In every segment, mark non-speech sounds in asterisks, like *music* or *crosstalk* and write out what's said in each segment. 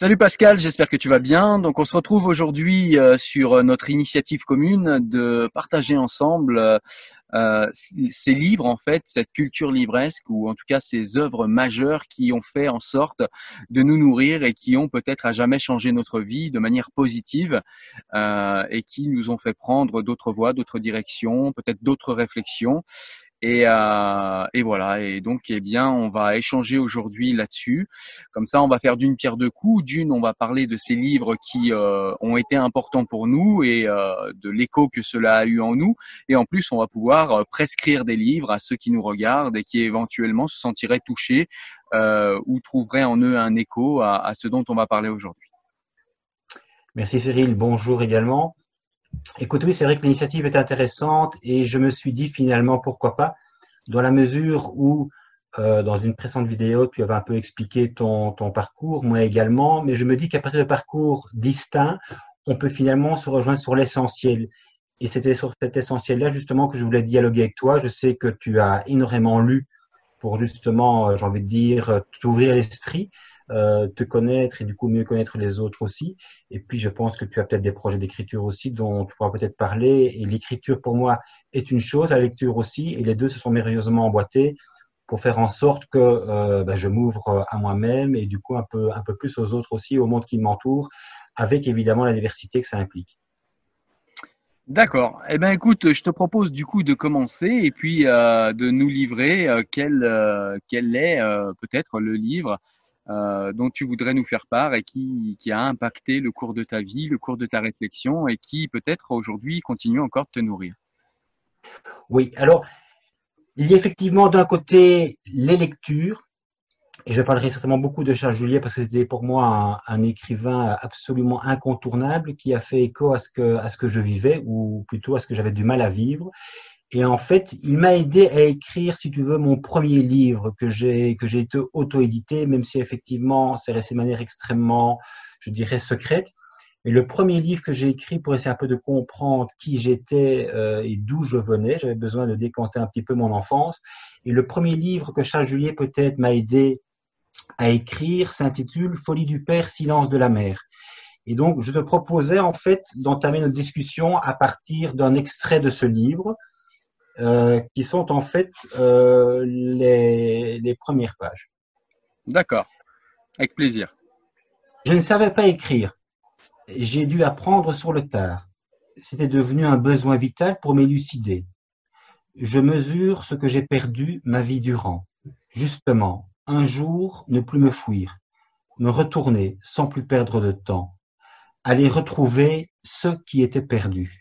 Salut Pascal, j'espère que tu vas bien. Donc on se retrouve aujourd'hui euh, sur euh, notre initiative commune de partager ensemble euh, ces livres en fait, cette culture livresque ou en tout cas ces œuvres majeures qui ont fait en sorte de nous nourrir et qui ont peut-être à jamais changé notre vie de manière positive et qui nous ont fait prendre d'autres voies, d'autres directions, peut-être d'autres réflexions. Et, euh, et, voilà. Et donc, eh bien, on va échanger aujourd'hui là-dessus. Comme ça, on va faire d'une pierre deux coups. D'une, on va parler de ces livres qui euh, ont été importants pour nous et euh, de l'écho que cela a eu en nous. Et en plus, on va pouvoir euh, prescrire des livres à ceux qui nous regardent et qui éventuellement se sentiraient touchés euh, ou trouveraient en eux un écho à, à ce dont on va parler aujourd'hui. Merci Cyril. Bonjour également. Écoute, oui, c'est vrai que l'initiative est intéressante et je me suis dit finalement pourquoi pas, dans la mesure où euh, dans une précédente vidéo, tu avais un peu expliqué ton, ton parcours, moi également, mais je me dis qu'à partir de parcours distincts, on peut finalement se rejoindre sur l'essentiel. Et c'était sur cet essentiel-là justement que je voulais dialoguer avec toi. Je sais que tu as énormément lu pour justement, euh, j'ai envie de dire, t'ouvrir l'esprit euh, te connaître et du coup mieux connaître les autres aussi. Et puis je pense que tu as peut-être des projets d'écriture aussi dont tu pourras peut-être parler. Et l'écriture pour moi est une chose, la lecture aussi, et les deux se sont merveilleusement emboîtés pour faire en sorte que euh, ben, je m'ouvre à moi-même et du coup un peu, un peu plus aux autres aussi, au monde qui m'entoure, avec évidemment la diversité que ça implique. D'accord. Eh bien, écoute, je te propose du coup de commencer et puis euh, de nous livrer euh, quel, euh, quel est euh, peut-être le livre euh, dont tu voudrais nous faire part et qui, a impacté le cours de ta vie, le cours de ta réflexion et qui peut-être aujourd'hui continue encore de te nourrir. Oui, alors il y a effectivement d'un côté les lectures, et je parlerai certainement beaucoup de Charles Juliet parce que c'était pour moi un, un, écrivain absolument incontournable qui a fait écho à ce que, à ce que je vivais, ou plutôt à ce que j'avais du mal à vivre. Et en fait, il m'a aidé à écrire, si tu veux, mon premier livre que j'ai que j'ai été auto-édité, même si effectivement c'est resté de manière extrêmement, je dirais, secrète. Mais le premier livre que j'ai écrit pour essayer un peu de comprendre qui j'étais euh, et d'où je venais, j'avais besoin de décanter un petit peu mon enfance. Et le premier livre que Charles Juliet peut-être m'a aidé à écrire s'intitule Folie du père, silence de la mère. Et donc, je te proposais en fait d'entamer notre discussion à partir d'un extrait de ce livre euh, qui sont en fait euh, les, les, premières pages. D'accord, avec plaisir. Je ne savais pas écrire. J'ai dû apprendre sur le tard. C'était devenu un besoin vital pour m'élucider. Je mesure ce que j'ai perdu ma vie durant. Justement, un jour, ne plus me fuir, me retourner sans plus perdre de temps, aller retrouver ce qui était perdu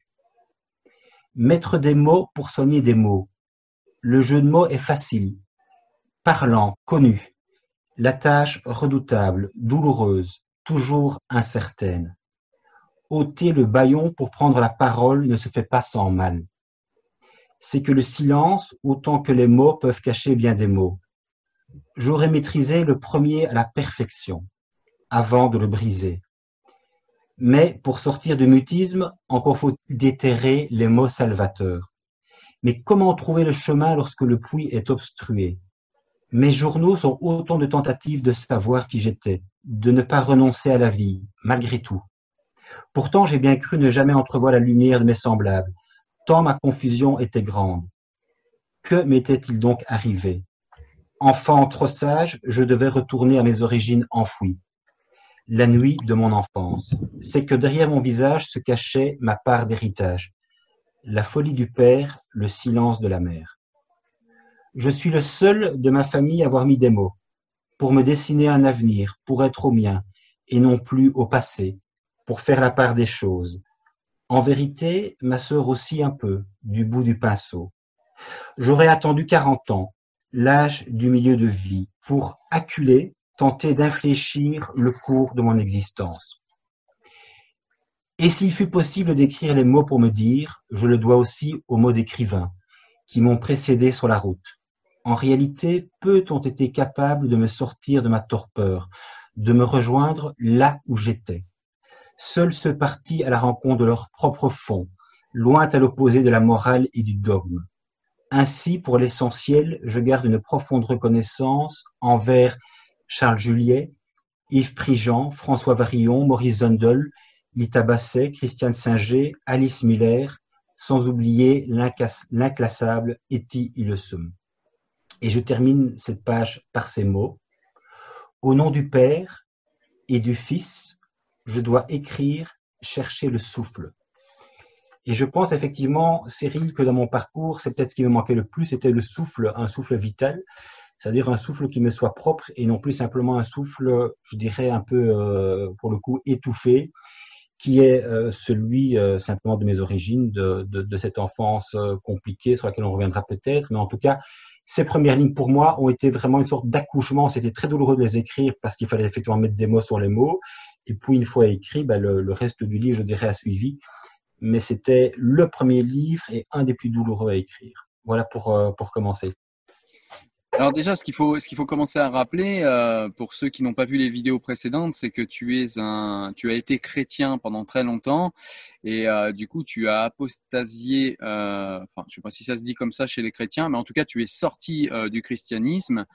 Mettre des mots pour soigner des mots. Le jeu de mots est facile, parlant, connu. La tâche redoutable, douloureuse, toujours incertaine. ôter le baillon pour prendre la parole ne se fait pas sans mal. C'est que le silence, autant que les mots, peuvent cacher bien des mots. J'aurais maîtrisé le premier à la perfection, avant de le briser. Mais pour sortir du mutisme, encore faut-il déterrer les mots salvateurs. Mais comment trouver le chemin lorsque le puits est obstrué? Mes journaux sont autant de tentatives de savoir qui j'étais, de ne pas renoncer à la vie, malgré tout. Pourtant, j'ai bien cru ne jamais entrevoir la lumière de mes semblables, tant ma confusion était grande. Que m'était-il donc arrivé? Enfant trop sage, je devais retourner à mes origines enfouies. La nuit de mon enfance, c'est que derrière mon visage se cachait ma part d'héritage. La folie du père, le silence de la mère. Je suis le seul de ma famille à avoir mis des mots, pour me dessiner un avenir, pour être au mien, et non plus au passé, pour faire la part des choses. En vérité, ma sœur aussi un peu, du bout du pinceau. J'aurais attendu quarante ans, l'âge du milieu de vie, pour acculer, tenter d'infléchir le cours de mon existence. Et s'il fut possible d'écrire les mots pour me dire, je le dois aussi aux mots d'écrivains qui m'ont précédé sur la route. En réalité, peu ont été capables de me sortir de ma torpeur, de me rejoindre là où j'étais. Seuls ceux partis à la rencontre de leur propre fond, loin à l'opposé de la morale et du dogme. Ainsi, pour l'essentiel, je garde une profonde reconnaissance envers Charles Juliet, Yves Prigent, François Varillon, Maurice Zundel, Lita Basset, Christiane Singer, Alice Miller, sans oublier l'inclassable Etty Hillesum. Et je termine cette page par ces mots. Au nom du Père et du Fils je dois écrire, chercher le souffle. Et je pense effectivement, Cyril, que dans mon parcours, c'est peut-être ce qui me manquait le plus, c'était le souffle, un souffle vital, c'est-à-dire un souffle qui me soit propre et non plus simplement un souffle, je dirais, un peu, euh, pour le coup, étouffé, qui est euh, celui euh, simplement de mes origines, de, de cette enfance compliquée sur laquelle on reviendra peut-être, mais en tout cas, ces premières lignes pour moi ont été vraiment une sorte d'accouchement. C'était très douloureux de les écrire parce qu'il fallait effectivement mettre des mots sur les mots. Et puis, une fois écrit, ben, le, reste du livre, je dirais, a suivi. Mais c'était le premier livre et un des plus douloureux à écrire. Voilà pour, euh, pour commencer. Alors déjà, ce qu'il faut, ce qu'il faut commencer à rappeler euh, pour ceux qui n'ont pas vu les vidéos précédentes, c'est que tu es un, tu as été chrétien pendant très longtemps et euh, du coup tu as apostasié, euh, enfin je sais pas si ça se dit comme ça chez les chrétiens, mais en tout cas tu es sorti euh, du christianisme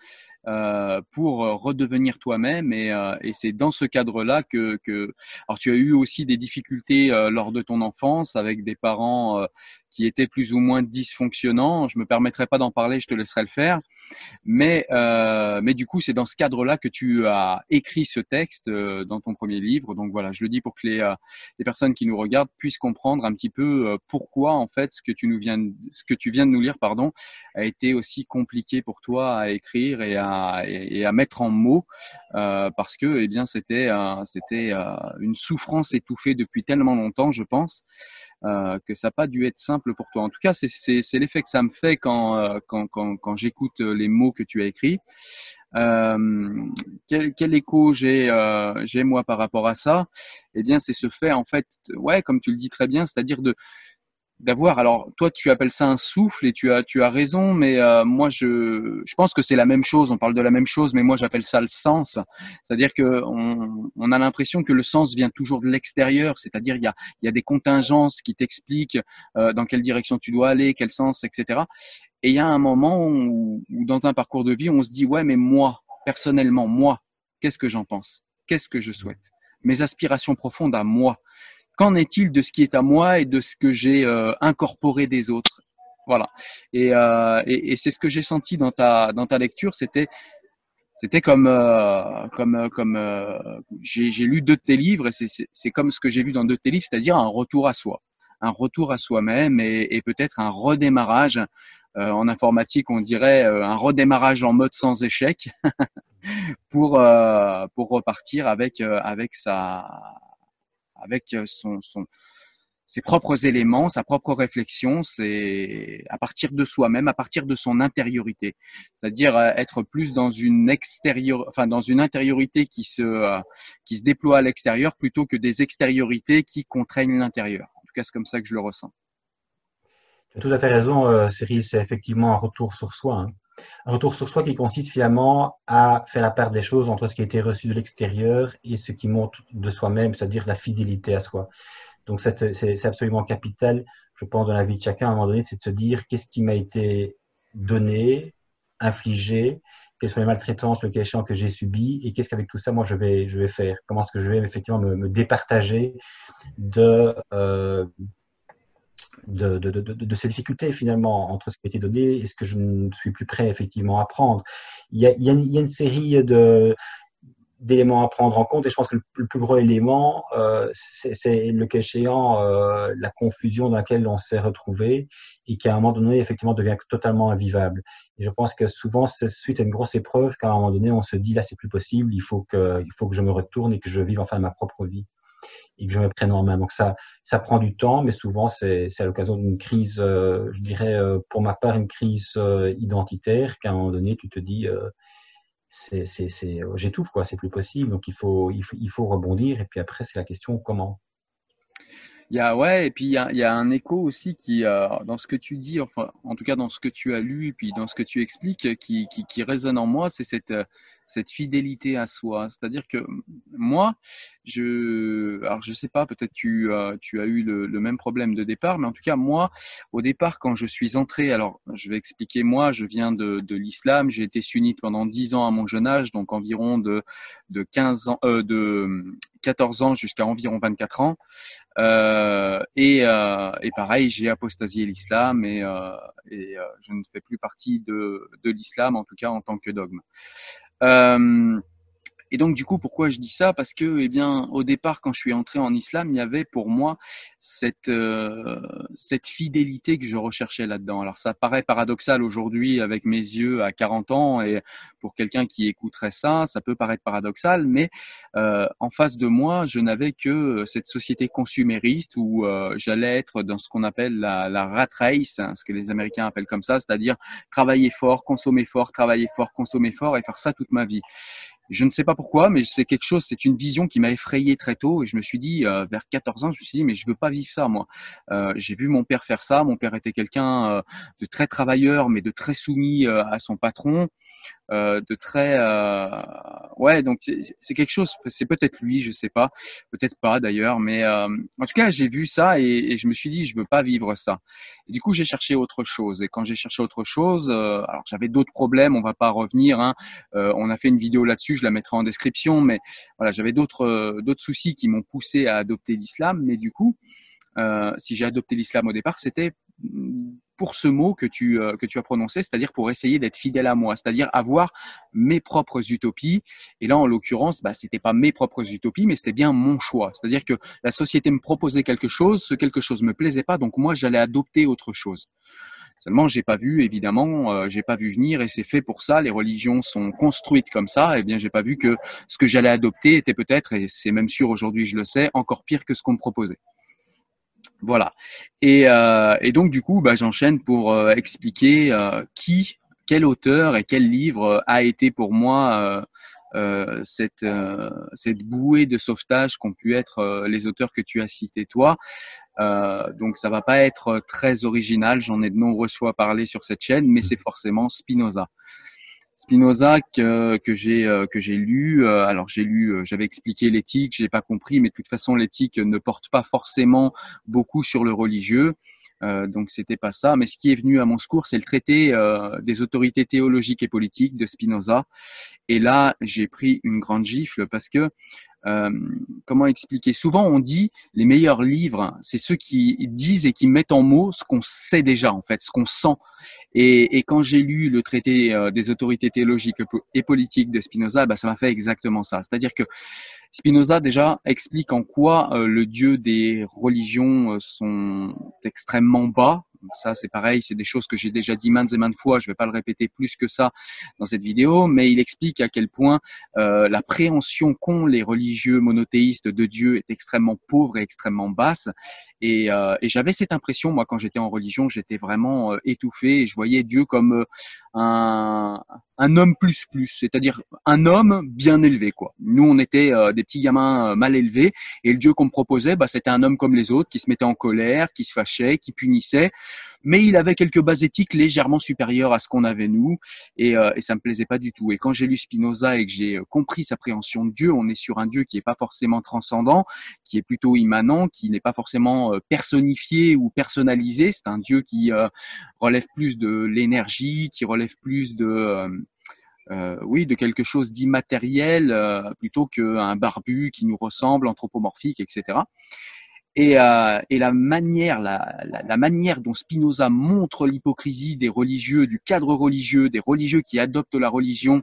euh, pour redevenir toi-même et, euh, et c'est dans ce cadre-là que, que, alors tu as eu aussi des difficultés lors de ton enfance avec des parents qui étaient plus ou moins dysfonctionnants. Je me permettrai pas d'en parler, je te laisserai le faire. Mais, euh, mais du coup, c'est dans ce cadre-là que tu as écrit ce texte euh, dans ton premier livre. Donc voilà, je le dis pour que les, euh, les personnes qui nous regardent puissent comprendre un petit peu euh, pourquoi en fait ce que tu nous viens, ce que tu viens de nous lire, pardon, a été aussi compliqué pour toi à écrire et à, et, à mettre en mots, euh, parce que eh bien c'était, c'était une souffrance étouffée depuis tellement longtemps, je pense. Euh, que ça n'a pas dû être simple pour toi. En tout cas, c'est l'effet que ça me fait quand, euh, quand, quand, quand j'écoute les mots que tu as écrits. Euh, quel, quel, écho j'ai euh, j'ai moi par rapport à ça? Eh bien, c'est ce fait en fait, ouais, comme tu le dis très bien, c'est-à-dire de d'avoir. Alors, toi, tu appelles ça un souffle et tu as, tu as raison, mais euh, moi, je, je pense que c'est la même chose. On parle de la même chose, mais moi, j'appelle ça le sens. C'est-à-dire que on, on a l'impression que le sens vient toujours de l'extérieur. C'est-à-dire, il y a, il y a des contingences qui t'expliquent euh, dans quelle direction tu dois aller, quel sens, etc. Et il y a un moment où, où, dans un parcours de vie, on se dit, ouais, mais moi, personnellement, moi, qu'est-ce que j'en pense? Qu'est-ce que je souhaite? Mes aspirations profondes à moi qu'en est-il de ce qui est à moi et de ce que j'ai euh, incorporé des autres? Voilà. Et, euh, et, et c'est ce que j'ai senti dans ta dans ta lecture. C'était c'était comme euh, comme euh, comme euh, j'ai lu deux de tes livres et c'est comme ce que j'ai vu dans deux de tes livres, c'est-à-dire un retour à soi, un retour à soi-même et, et peut-être un redémarrage. En informatique, on dirait un redémarrage en mode sans échec *laughs* pour pour repartir avec avec sa avec euh, son, son ses propres éléments, sa propre réflexion, c'est à partir de soi-même, à partir de son intériorité, c'est-à-dire euh, être plus dans une extérieur, enfin dans une intériorité qui se euh, qui se déploie à l'extérieur plutôt que des extériorités qui contraignent l'intérieur. En tout cas, c'est comme ça que je le ressens. Tu as tout à fait raison, euh, Cyril. C'est effectivement un retour sur soi. Hein. Un retour sur soi qui consiste finalement à faire la part des choses entre ce qui a été reçu de l'extérieur et ce qui monte de soi-même, c'est-à-dire la fidélité à soi. Donc c'est absolument capital, je pense, dans la vie de chacun à un moment donné, c'est de se dire qu'est-ce qui m'a été donné, infligé, quelles sont les maltraitances, le cas que j'ai subi, et qu'est-ce qu'avec tout ça, moi, je vais, je vais faire Comment est-ce que je vais effectivement me, départager de, euh, de, ces difficultés finalement entre ce qui été donné et ce que je ne suis plus prêt effectivement à prendre. Il y a une série de, d'éléments à prendre en compte. Et je pense que le, plus gros élément, euh, c'est le cas échéant, euh, la confusion dans laquelle on s'est retrouvé et qui à un moment donné, effectivement, devient totalement invivable. Et je pense que souvent, c'est suite à une grosse épreuve qu'à un moment donné, on se dit là, c'est plus possible, il faut, que, il faut que je me retourne et que je vive enfin ma propre vie et que je me prenne en main. Donc ça, ça prend du temps, mais souvent c'est à l'occasion d'une crise, euh, je dirais pour ma part une crise identitaire qu'à un moment donné tu te dis c'est, j'étouffe quoi, c'est plus possible. Donc il faut, il faut, il faut rebondir. Et puis après, c'est la question comment? Il y a ouais, et puis il y a, il y a un écho aussi qui euh, dans ce que tu dis, enfin en tout cas dans ce que tu as lu et puis dans ce que tu expliques, qui, qui résonne en moi, c'est cette cette fidélité à soi. C'est-à-dire que moi, je, alors je sais pas, peut-être tu, euh, tu as eu le, le, même problème de départ, mais en tout cas moi, au départ, quand je suis entré, alors je vais expliquer moi, je viens de, de l'islam, j'ai été sunnite pendant 10 ans à mon jeune âge, donc environ de, de 15 ans, euh, de 14 ans jusqu'à environ 24 ans. Euh, et, euh, et, pareil, j'ai apostasié l'islam et, euh, et euh, je ne fais plus partie de, de l'islam, en tout cas en tant que dogme. Euh, et donc du coup, pourquoi je dis ça? Parce que, eh bien, au départ, quand je suis entré en islam, il y avait pour moi cette euh, cette fidélité que je recherchais là-dedans. Alors ça paraît paradoxal aujourd'hui avec mes yeux à 40 ans et pour quelqu'un qui écouterait ça, ça peut paraître paradoxal, mais euh, en face de moi, je n'avais que cette société consumériste où euh, j'allais être dans ce qu'on appelle la, rat race, hein, ce que les Américains appellent comme ça, c'est-à-dire travailler fort, consommer fort, travailler fort, consommer fort et faire ça toute ma vie. Je ne sais pas pourquoi, mais c'est quelque chose, c'est une vision qui m'a effrayé très tôt et je me suis dit, euh, vers 14 ans, je me suis dit, mais je veux pas vivre ça, moi. Euh, j'ai vu mon père faire ça. Mon père était quelqu'un euh, de très travailleur, mais de très soumis à son patron. Euh, de très euh, ouais donc c'est quelque chose c'est peut-être lui je sais pas peut-être pas d'ailleurs mais euh, en tout cas j'ai vu ça et, et, je me suis dit je veux pas vivre ça. Du coup j'ai cherché autre chose. Et quand j'ai cherché autre chose alors j'avais d'autres problèmes on va pas revenir hein, on a fait une vidéo là-dessus je la mettrai en description mais voilà j'avais d'autres d'autres soucis qui m'ont poussé à adopter l'islam mais du coup euh, si j'ai adopté l'islam au départ, c'était pour ce mot que tu, euh, que tu as prononcé, c'est-à-dire pour essayer d'être fidèle à moi, c'est-à-dire avoir mes propres utopies. Et là, en l'occurrence, bah, c'était pas mes propres utopies, mais c'était bien mon choix. C'est-à-dire que la société me proposait quelque chose, ce quelque chose me plaisait pas, donc moi, j'allais adopter autre chose. Seulement, j'ai pas vu, évidemment, euh, j'ai pas vu venir, et c'est fait pour ça. Les religions sont construites comme ça. Et eh bien, j'ai pas vu que ce que j'allais adopter était peut-être, et c'est même sûr aujourd'hui, je le sais, encore pire que ce qu'on me proposait. Voilà. Et, euh, et, donc du coup, bah, j'enchaîne pour euh, expliquer euh, qui, quel auteur et quel livre a été pour moi cette cette bouée de sauvetage qu'ont pu être les auteurs que tu as cités toi. donc ça va pas être très original. J'en ai de nombreuses fois parlé sur cette chaîne, mais c'est forcément Spinoza. Spinoza que, que j'ai euh, que j'ai lu. Euh, alors j'ai lu, euh, j'avais expliqué l'éthique, j'ai pas compris, mais de toute façon l'éthique ne porte pas forcément beaucoup sur le religieux. Euh, donc c'était pas ça. Mais ce qui est venu à mon secours, c'est le traité des autorités théologiques et politiques de Spinoza. Et là, j'ai pris une grande gifle parce que euh, comment expliquer? Souvent, on dit les meilleurs livres, c'est ceux qui disent et qui mettent en mots ce qu'on sait déjà, en fait, ce qu'on sent. Et, quand j'ai lu le traité euh, des autorités théologiques et politiques de Spinoza, bah, ça m'a fait exactement ça. C'est-à-dire que Spinoza déjà explique en quoi euh, le Dieu des religions sont extrêmement bas, ça, c'est pareil, c'est des choses que j'ai déjà dit maintes et maintes fois. Je ne vais pas le répéter plus que ça dans cette vidéo, mais il explique à quel point euh, la préhension qu'ont les religieux monothéistes de Dieu est extrêmement pauvre et extrêmement basse. Et, euh, et j'avais cette impression, moi, quand j'étais en religion, j'étais vraiment euh, étouffé et je voyais Dieu comme euh, un, un homme plus plus, c'est-à-dire un homme bien élevé, quoi. Nous, on était des petits gamins mal élevés et le Dieu qu'on me proposait, bah, c'était un homme comme les autres qui se mettait en colère, qui se fâchait, qui punissait mais il avait quelques bases éthiques légèrement supérieures à ce qu'on avait nous, et, euh, et ça me plaisait pas du tout. Et quand j'ai lu Spinoza et que j'ai euh, compris sa préhension de Dieu, on est sur un Dieu qui est pas forcément transcendant, qui est plutôt immanent, qui n'est pas forcément euh, personnifié ou personnalisé. C'est un Dieu qui euh, relève plus de l'énergie, qui relève plus de euh, oui, de quelque chose d'immatériel plutôt qu'un barbu qui nous ressemble, anthropomorphique, etc. Et, euh, et, la manière, la, la, la, manière dont Spinoza montre l'hypocrisie des religieux, du cadre religieux, des religieux qui adoptent la religion,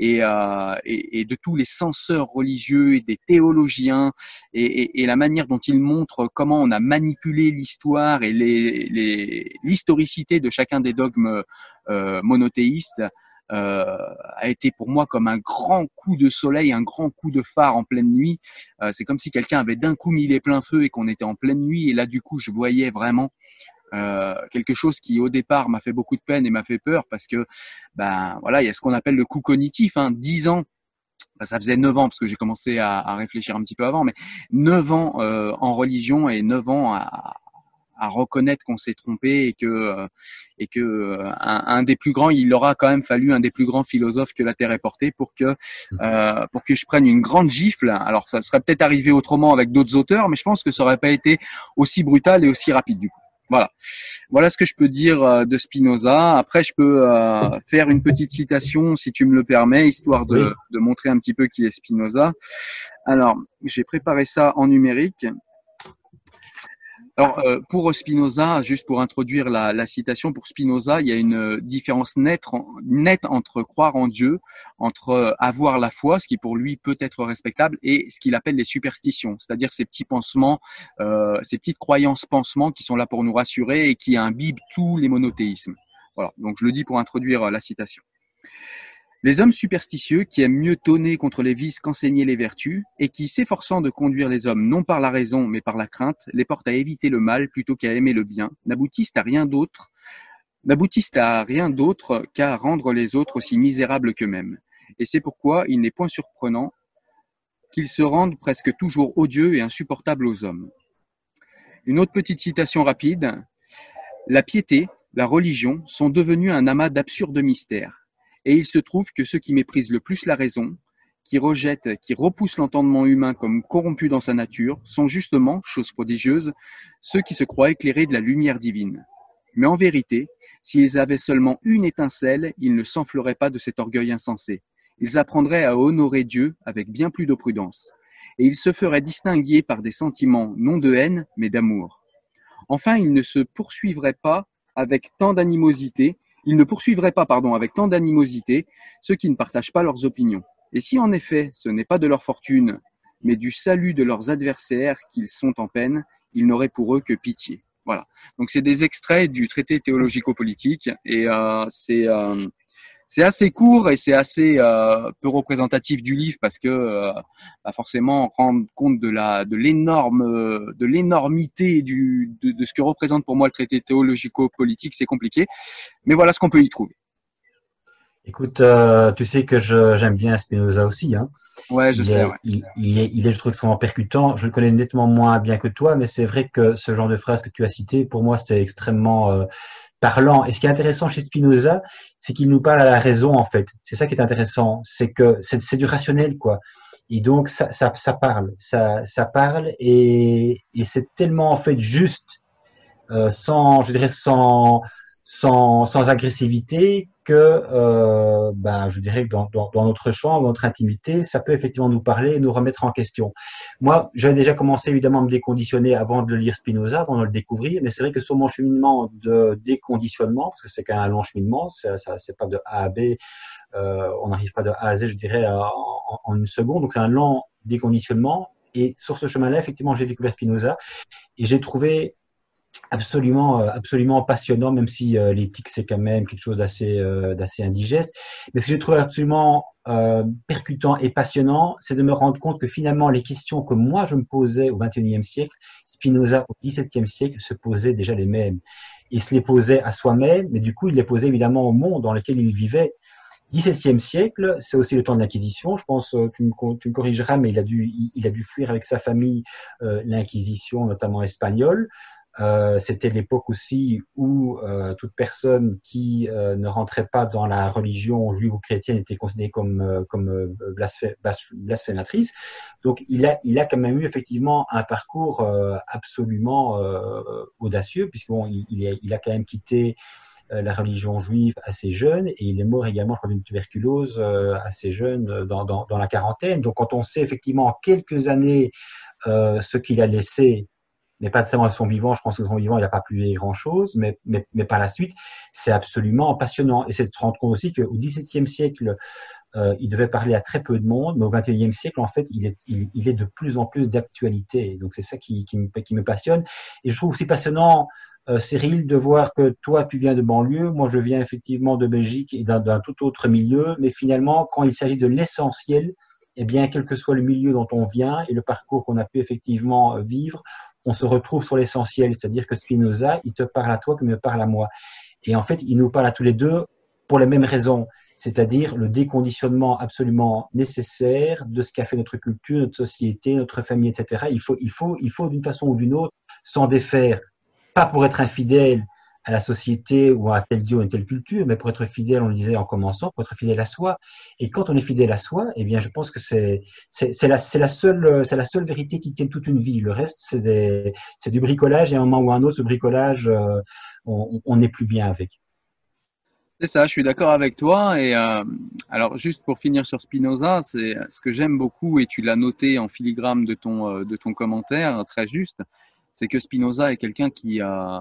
et, euh, et, et de tous les censeurs religieux et des théologiens, et, la manière dont il montre comment on a manipulé l'histoire et l'historicité les, de chacun des dogmes euh, monothéistes, a été pour moi comme un grand coup de soleil, un grand coup de phare en pleine nuit. Euh, c'est comme si quelqu'un avait d'un coup mis les pleins feux et qu'on était en pleine nuit. Et là, du coup, je voyais vraiment euh, quelque chose qui au départ m'a fait beaucoup de peine et m'a fait peur parce que ben voilà il y a ce qu'on appelle le coup cognitif hein, 10 ans ben, ça faisait 9 ans parce que j'ai commencé à, à, réfléchir un petit peu avant mais 9 ans euh, en religion et 9 ans à, à reconnaître qu'on s'est trompé et que euh, et que euh, un, des plus grands, il aura quand même fallu un des plus grands philosophes que la Terre ait porté pour que mhm. euh, pour que je prenne une grande gifle. Alors ça serait peut-être arrivé autrement avec d'autres auteurs, mais je pense que ça aurait pas été aussi brutal et aussi rapide du coup. Voilà, voilà ce que je peux dire de Spinoza. Après, je peux faire une petite citation, si tu me le permets, histoire de, de montrer un petit peu qui est Spinoza. Alors, j'ai préparé ça en numérique. Alors, euh, pour Spinoza, juste pour introduire la, la, citation, pour Spinoza, il y a une différence nette, nette entre croire en Dieu, entre euh, avoir la foi, ce qui pour lui peut être respectable, et ce qu'il appelle les superstitions, c'est-à-dire ces petits pansements, euh, ces petites croyances pansements qui sont là pour nous rassurer et qui imbibent tous les monothéismes. Voilà, donc je le dis pour introduire la citation. Les hommes superstitieux qui aiment mieux tonner contre les vices qu'enseigner les vertus, et qui, s'efforçant de conduire les hommes non par la raison mais par la crainte, les portent à éviter le mal plutôt qu'à aimer le bien, n'aboutissent à rien d'autre, n'aboutissent à rien d'autre qu'à rendre les autres aussi misérables qu'eux-mêmes. Et c'est pourquoi il n'est point surprenant qu'ils se rendent presque toujours odieux et insupportables aux hommes. Une autre petite citation rapide. La piété, la religion sont devenus un amas d'absurdes mystères et il se trouve que ceux qui méprisent le plus la raison, qui rejettent, qui repoussent l'entendement humain comme corrompu dans sa nature, sont justement, chose prodigieuse, ceux qui se croient éclairés de la lumière divine. Mais en vérité, s'ils avaient seulement une étincelle, ils ne s'enfleraient pas de cet orgueil insensé. Ils apprendraient à honorer Dieu avec bien plus de prudence. Et ils se feraient distinguer par des sentiments non de haine, mais d'amour. Enfin, ils ne se poursuivraient pas avec tant d'animosité ils ne poursuivraient pas, pardon, avec tant d'animosité ceux qui ne partagent pas leurs opinions. Et si en effet ce n'est pas de leur fortune, mais du salut de leurs adversaires qu'ils sont en peine, ils n'auraient pour eux que pitié. Voilà. Donc c'est des extraits du traité théologico-politique et euh, c'est euh, c'est assez court et c'est assez euh, peu représentatif du livre parce que euh, bah forcément rendre compte de la de l'énorme euh, de l'énormité du de, de, ce que représente pour moi le traité théologico-politique c'est compliqué. Mais voilà ce qu'on peut y trouver. Écoute euh, tu sais que j'aime bien Spinoza aussi hein. Ouais je il sais est, ouais. il, il, est il est je trouve extrêmement percutant. Je le connais nettement moins bien que toi mais c'est vrai que ce genre de phrase que tu as cité pour moi c'est extrêmement parlant. Et ce qui est intéressant chez Spinoza, c'est qu'il nous parle à la raison, en fait. C'est ça qui est intéressant. C'est que c'est du rationnel, quoi. Et donc, ça, parle. Ça, parle et, et c'est tellement, en fait, juste, euh, sans, je dirais, sans, sans, sans agressivité que, ben, je dirais que dans, notre champ, dans notre intimité, ça peut effectivement nous parler et nous remettre en question. Moi, j'avais déjà commencé évidemment à me déconditionner avant de lire Spinoza, avant de le découvrir, mais c'est vrai que sur mon cheminement de déconditionnement, parce que c'est quand même un long cheminement, ça, ça c'est pas de A à B, euh, on n'arrive pas de A à Z, je dirais, en une seconde, donc c'est un long déconditionnement. Et sur ce chemin-là, effectivement, j'ai découvert Spinoza et j'ai trouvé absolument, absolument passionnant, même si l'éthique c'est quand même quelque chose d'assez, d'assez indigeste. Mais ce que j'ai trouvé absolument percutant et passionnant, c'est de me rendre compte que finalement les questions que moi je me posais au XXIe siècle, Spinoza au XVIIe siècle se posait déjà les mêmes. Il se les posait à soi-même, mais du coup il les posait évidemment au monde dans lequel il vivait. XVIIe siècle, c'est aussi le temps de l'Inquisition. Je pense, euh, tu me, tu me corrigeras, mais il a dû, il, a dû fuir avec sa famille euh, l'Inquisition, notamment espagnole. Euh, C'était l'époque aussi où euh, toute personne qui euh, ne rentrait pas dans la religion juive ou chrétienne était considérée comme, euh, comme blasphématrice. Donc il a, il a quand même eu effectivement un parcours absolument audacieux, puisqu'il il, il, a quand même quitté euh, la religion juive assez jeune et il est mort également, d'une tuberculose euh, assez jeune euh, dans, dans, dans, la quarantaine. Donc quand on sait effectivement en quelques années ce qu'il a laissé, mais pas seulement à son vivant, je pense que son vivant, il n'a pas pu grand-chose, mais, mais, mais, par la suite, c'est absolument passionnant. Et c'est de se rendre compte aussi qu'au XVIIe siècle, euh, il devait parler à très peu de monde, mais au XXIe siècle, en fait, il est, il est de plus en plus d'actualité. Donc c'est ça qui, qui, me, qui me passionne. Et je trouve aussi passionnant euh, Cyril, de voir que toi, tu viens de banlieue, moi, je viens effectivement de Belgique et d'un tout autre milieu, mais finalement, quand il s'agit de l'essentiel, eh bien, quel que soit le milieu dont on vient et le parcours qu'on a pu effectivement euh, vivre, on se retrouve sur l'essentiel, c'est-à-dire que Spinoza, il te parle à toi comme il me parle à moi. Et en fait, il nous parle à tous les deux pour les mêmes raisons, c'est-à-dire le déconditionnement absolument nécessaire de ce qu'a fait notre culture, notre société, notre famille, etc. Il faut, il faut, il faut d'une façon ou d'une autre s'en défaire pas pour être infidèle à la société ou à tel dieu ou à telle culture, mais pour être fidèle, on le disait en commençant, pour être fidèle à soi. Et quand on est fidèle à soi, eh bien, je pense que c'est la seule vérité qui tient toute une vie. Le reste, c'est du bricolage et à un moment ou à un autre, ce bricolage, euh, on n'est plus bien avec. C'est ça, je suis d'accord avec toi. Et euh, alors, juste pour finir sur Spinoza, c'est ce que j'aime beaucoup et tu l'as noté en filigrane de ton euh, de ton commentaire, très juste c'est que Spinoza est quelqu'un qui, euh,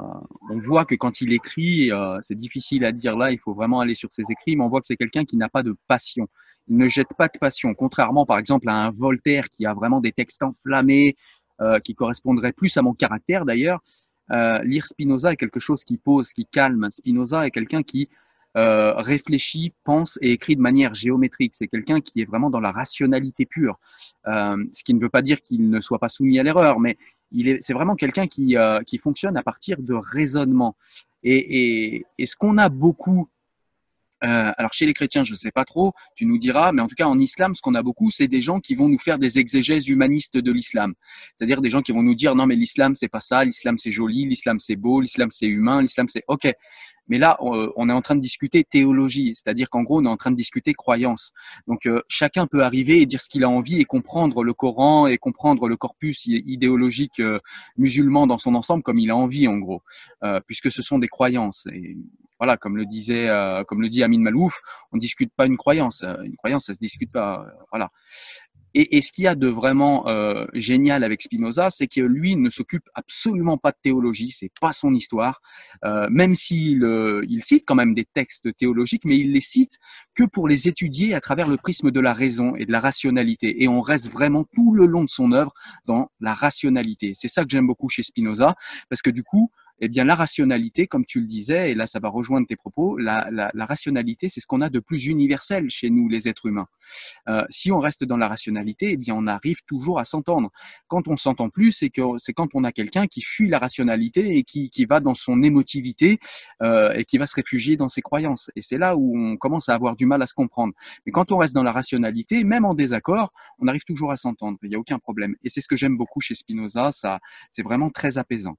on voit que quand il écrit, euh, c'est difficile à dire là, il faut vraiment aller sur ses écrits, mais on voit que c'est quelqu'un qui n'a pas de passion. Il ne jette pas de passion, contrairement par exemple à un Voltaire qui a vraiment des textes enflammés, euh, qui correspondraient plus à mon caractère d'ailleurs. Euh, lire Spinoza est quelque chose qui pose, qui calme. Spinoza est quelqu'un qui euh, réfléchit, pense et écrit de manière géométrique. C'est quelqu'un qui est vraiment dans la rationalité pure. Euh, ce qui ne veut pas dire qu'il ne soit pas soumis à l'erreur, mais il est, c'est vraiment quelqu'un qui, euh, qui fonctionne à partir de raisonnement. Et, et, et ce qu'on a beaucoup euh, alors chez les chrétiens, je ne sais pas trop, tu nous diras, mais en tout cas en islam, ce qu'on a beaucoup, c'est des gens qui vont nous faire des exégèses humanistes de l'islam. C'est-à-dire des gens qui vont nous dire non mais l'islam c'est pas ça, l'islam c'est joli, l'islam c'est beau, l'islam c'est humain, l'islam c'est ok. Mais là, on est en train de discuter théologie, c'est-à-dire qu'en gros, on est en train de discuter croyance. Donc, euh, chacun peut arriver et dire ce qu'il a envie et comprendre le Coran et comprendre le corpus idéologique euh, musulman dans son ensemble comme il a envie, en gros, puisque ce sont des croyances. Voilà, comme le disait, euh, comme le dit Amin Malouf, on discute pas une croyance. Euh, une croyance, ça se discute pas. Euh, voilà. Et, et, ce qu'il y a de vraiment euh, génial avec Spinoza, c'est que lui ne s'occupe absolument pas de théologie, c'est pas son histoire, euh, même s'il il cite quand même des textes théologiques, mais il les cite que pour les étudier à travers le prisme de la raison et de la rationalité. Et on reste vraiment tout le long de son œuvre dans la rationalité. C'est ça que j'aime beaucoup chez Spinoza, parce que du coup, eh bien la rationalité, comme tu le disais, et là ça va rejoindre tes propos, la, la, la rationalité, c'est ce qu'on a de plus universel chez nous, les êtres humains. Euh, si on reste dans la rationalité, eh bien on arrive toujours à s'entendre. Quand on s'entend plus, c'est que c'est quand on a quelqu'un qui fuit la rationalité et qui, qui va dans son émotivité euh, et qui va se réfugier dans ses croyances. Et c'est là où on commence à avoir du mal à se comprendre. Mais quand on reste dans la rationalité, même en désaccord, on arrive toujours à s'entendre. Il n'y a aucun problème. Et c'est ce que j'aime beaucoup chez Spinoza. Ça, c'est vraiment très apaisant.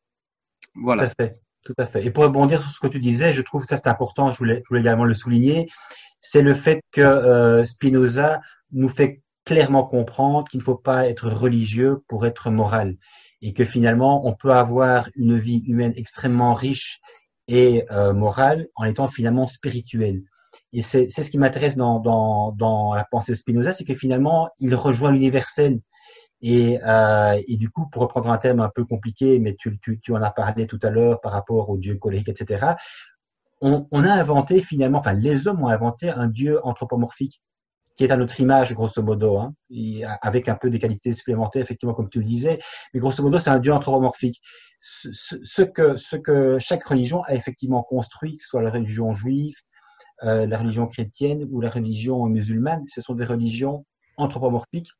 Voilà. Tout à fait. Tout à fait. Et pour rebondir sur ce que tu disais, je trouve que ça c'est important, je voulais, également le souligner, c'est le fait que euh, Spinoza nous fait clairement comprendre qu'il ne faut pas être religieux pour être moral et que finalement on peut avoir une vie humaine extrêmement riche et euh, morale en étant finalement spirituel. Et c'est ce qui m'intéresse dans, dans, dans la pensée de Spinoza, c'est que finalement il rejoint l'universel et, euh, et, du coup, pour reprendre un thème un peu compliqué, mais tu, en as parlé tout à l'heure par rapport au dieu colérique, etc., on, a inventé finalement, enfin les hommes ont inventé un dieu anthropomorphique. qui est à notre image, grosso modo, hein, avec un peu des qualités supplémentaires, effectivement, comme tu le disais. Mais grosso modo, c'est un Dieu anthropomorphique. Ce, ce, que, ce que chaque religion a effectivement construit, que ce soit la religion juive, euh, la religion chrétienne ou la religion musulmane, ce sont des religions anthropomorphiques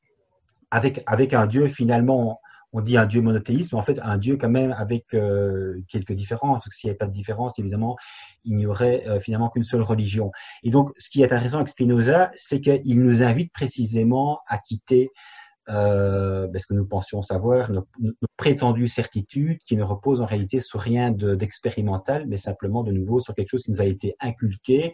avec, un Dieu finalement on dit un Dieu monothéiste, mais en fait un Dieu quand même avec euh, quelques différences, parce que s'il n'y avait pas de différence, évidemment, il n'y aurait euh, finalement qu'une seule religion. Et donc, ce qui est intéressant avec Spinoza, c'est qu'il nous invite précisément à quitter euh, ben, ce que nous pensions savoir, nos, prétendues certitudes, qui ne reposent en réalité sur rien d'expérimental, mais simplement de nouveau sur quelque chose qui nous a été inculqué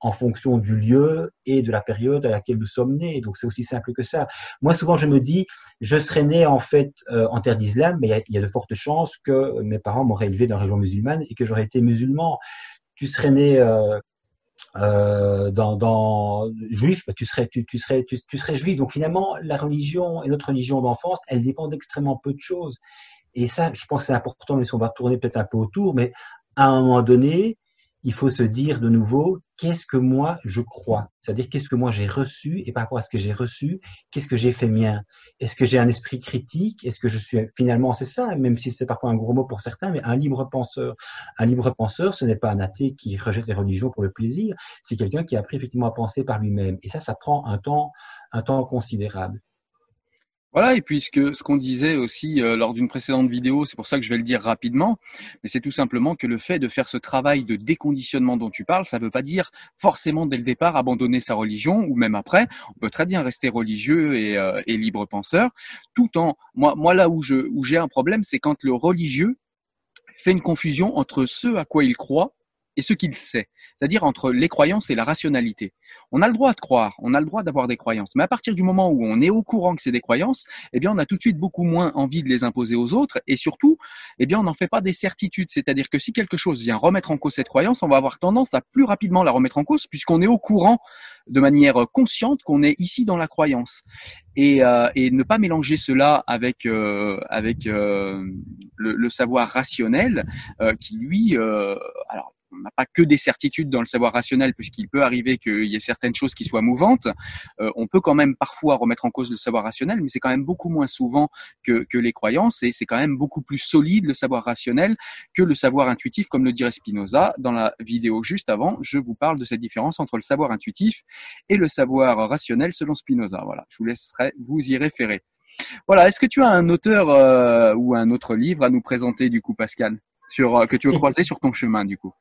en fonction du lieu et de la période à laquelle nous sommes nés. Donc c'est aussi simple que ça. Moi souvent je me dis, je serais né en fait euh, en terre d'islam, mais il y, a, de fortes chances que mes parents m'auraient élevé dans la région musulmane et que j'aurais été musulman. Tu serais né euh, euh, dans, dans, juif, bah, tu serais tu, tu serais tu, serais juif. Donc finalement la religion et notre religion d'enfance, elles dépendent extrêmement peu de choses. Et ça, je pense que c'est important, mais on va tourner peut-être un peu autour, mais à un moment donné, il faut se dire de nouveau, qu'est-ce que moi je crois? C'est-à-dire, qu'est-ce que moi j'ai reçu et par rapport à ce que j'ai reçu, qu'est-ce que j'ai fait mien? Est-ce que j'ai un esprit critique? Est-ce que je suis, finalement, c'est ça, même si c'est parfois un gros mot pour certains, mais un libre penseur. Un libre penseur, ce n'est pas un athée qui rejette les religions pour le plaisir, c'est quelqu'un qui a appris effectivement à penser par lui-même. Et ça, ça prend un temps, un temps considérable. Voilà, et puis ce qu'on disait aussi euh, lors d'une précédente vidéo, c'est pour ça que je vais le dire rapidement, mais c'est tout simplement que le fait de faire ce travail de déconditionnement dont tu parles, ça ne veut pas dire forcément dès le départ abandonner sa religion ou même après. On peut très bien rester religieux et, euh, et libre penseur, tout en moi, moi là où je où j'ai un problème, c'est quand le religieux fait une confusion entre ce à quoi il croit et ce qu'il sait, c'est-à-dire entre les croyances et la rationalité. On a le droit de croire, on a le droit d'avoir des croyances, mais à partir du moment où on est au courant que c'est des croyances, eh bien on a tout de suite beaucoup moins envie de les imposer aux autres et surtout, eh bien on n'en fait pas des certitudes, c'est-à-dire que si quelque chose vient remettre en cause cette croyance, on va avoir tendance à plus rapidement la remettre en cause puisqu'on est au courant de manière consciente qu'on est ici dans la croyance et, euh, ne pas mélanger cela avec euh, avec euh, le, le, savoir rationnel qui lui alors on n'a pas que des certitudes dans le savoir rationnel, puisqu'il peut arriver qu'il y ait certaines choses qui soient mouvantes. Euh, on peut quand même parfois remettre en cause le savoir rationnel, mais c'est quand même beaucoup moins souvent que, que les croyances, et c'est quand même beaucoup plus solide le savoir rationnel que le savoir intuitif, comme le dirait Spinoza. Dans la vidéo juste avant, je vous parle de cette différence entre le savoir intuitif et le savoir rationnel selon Spinoza. Voilà, je vous laisserai vous y référer. Voilà, est-ce que tu as un auteur euh, ou un autre livre à nous présenter du coup, Pascal, sur euh, que tu as croisé sur ton chemin du coup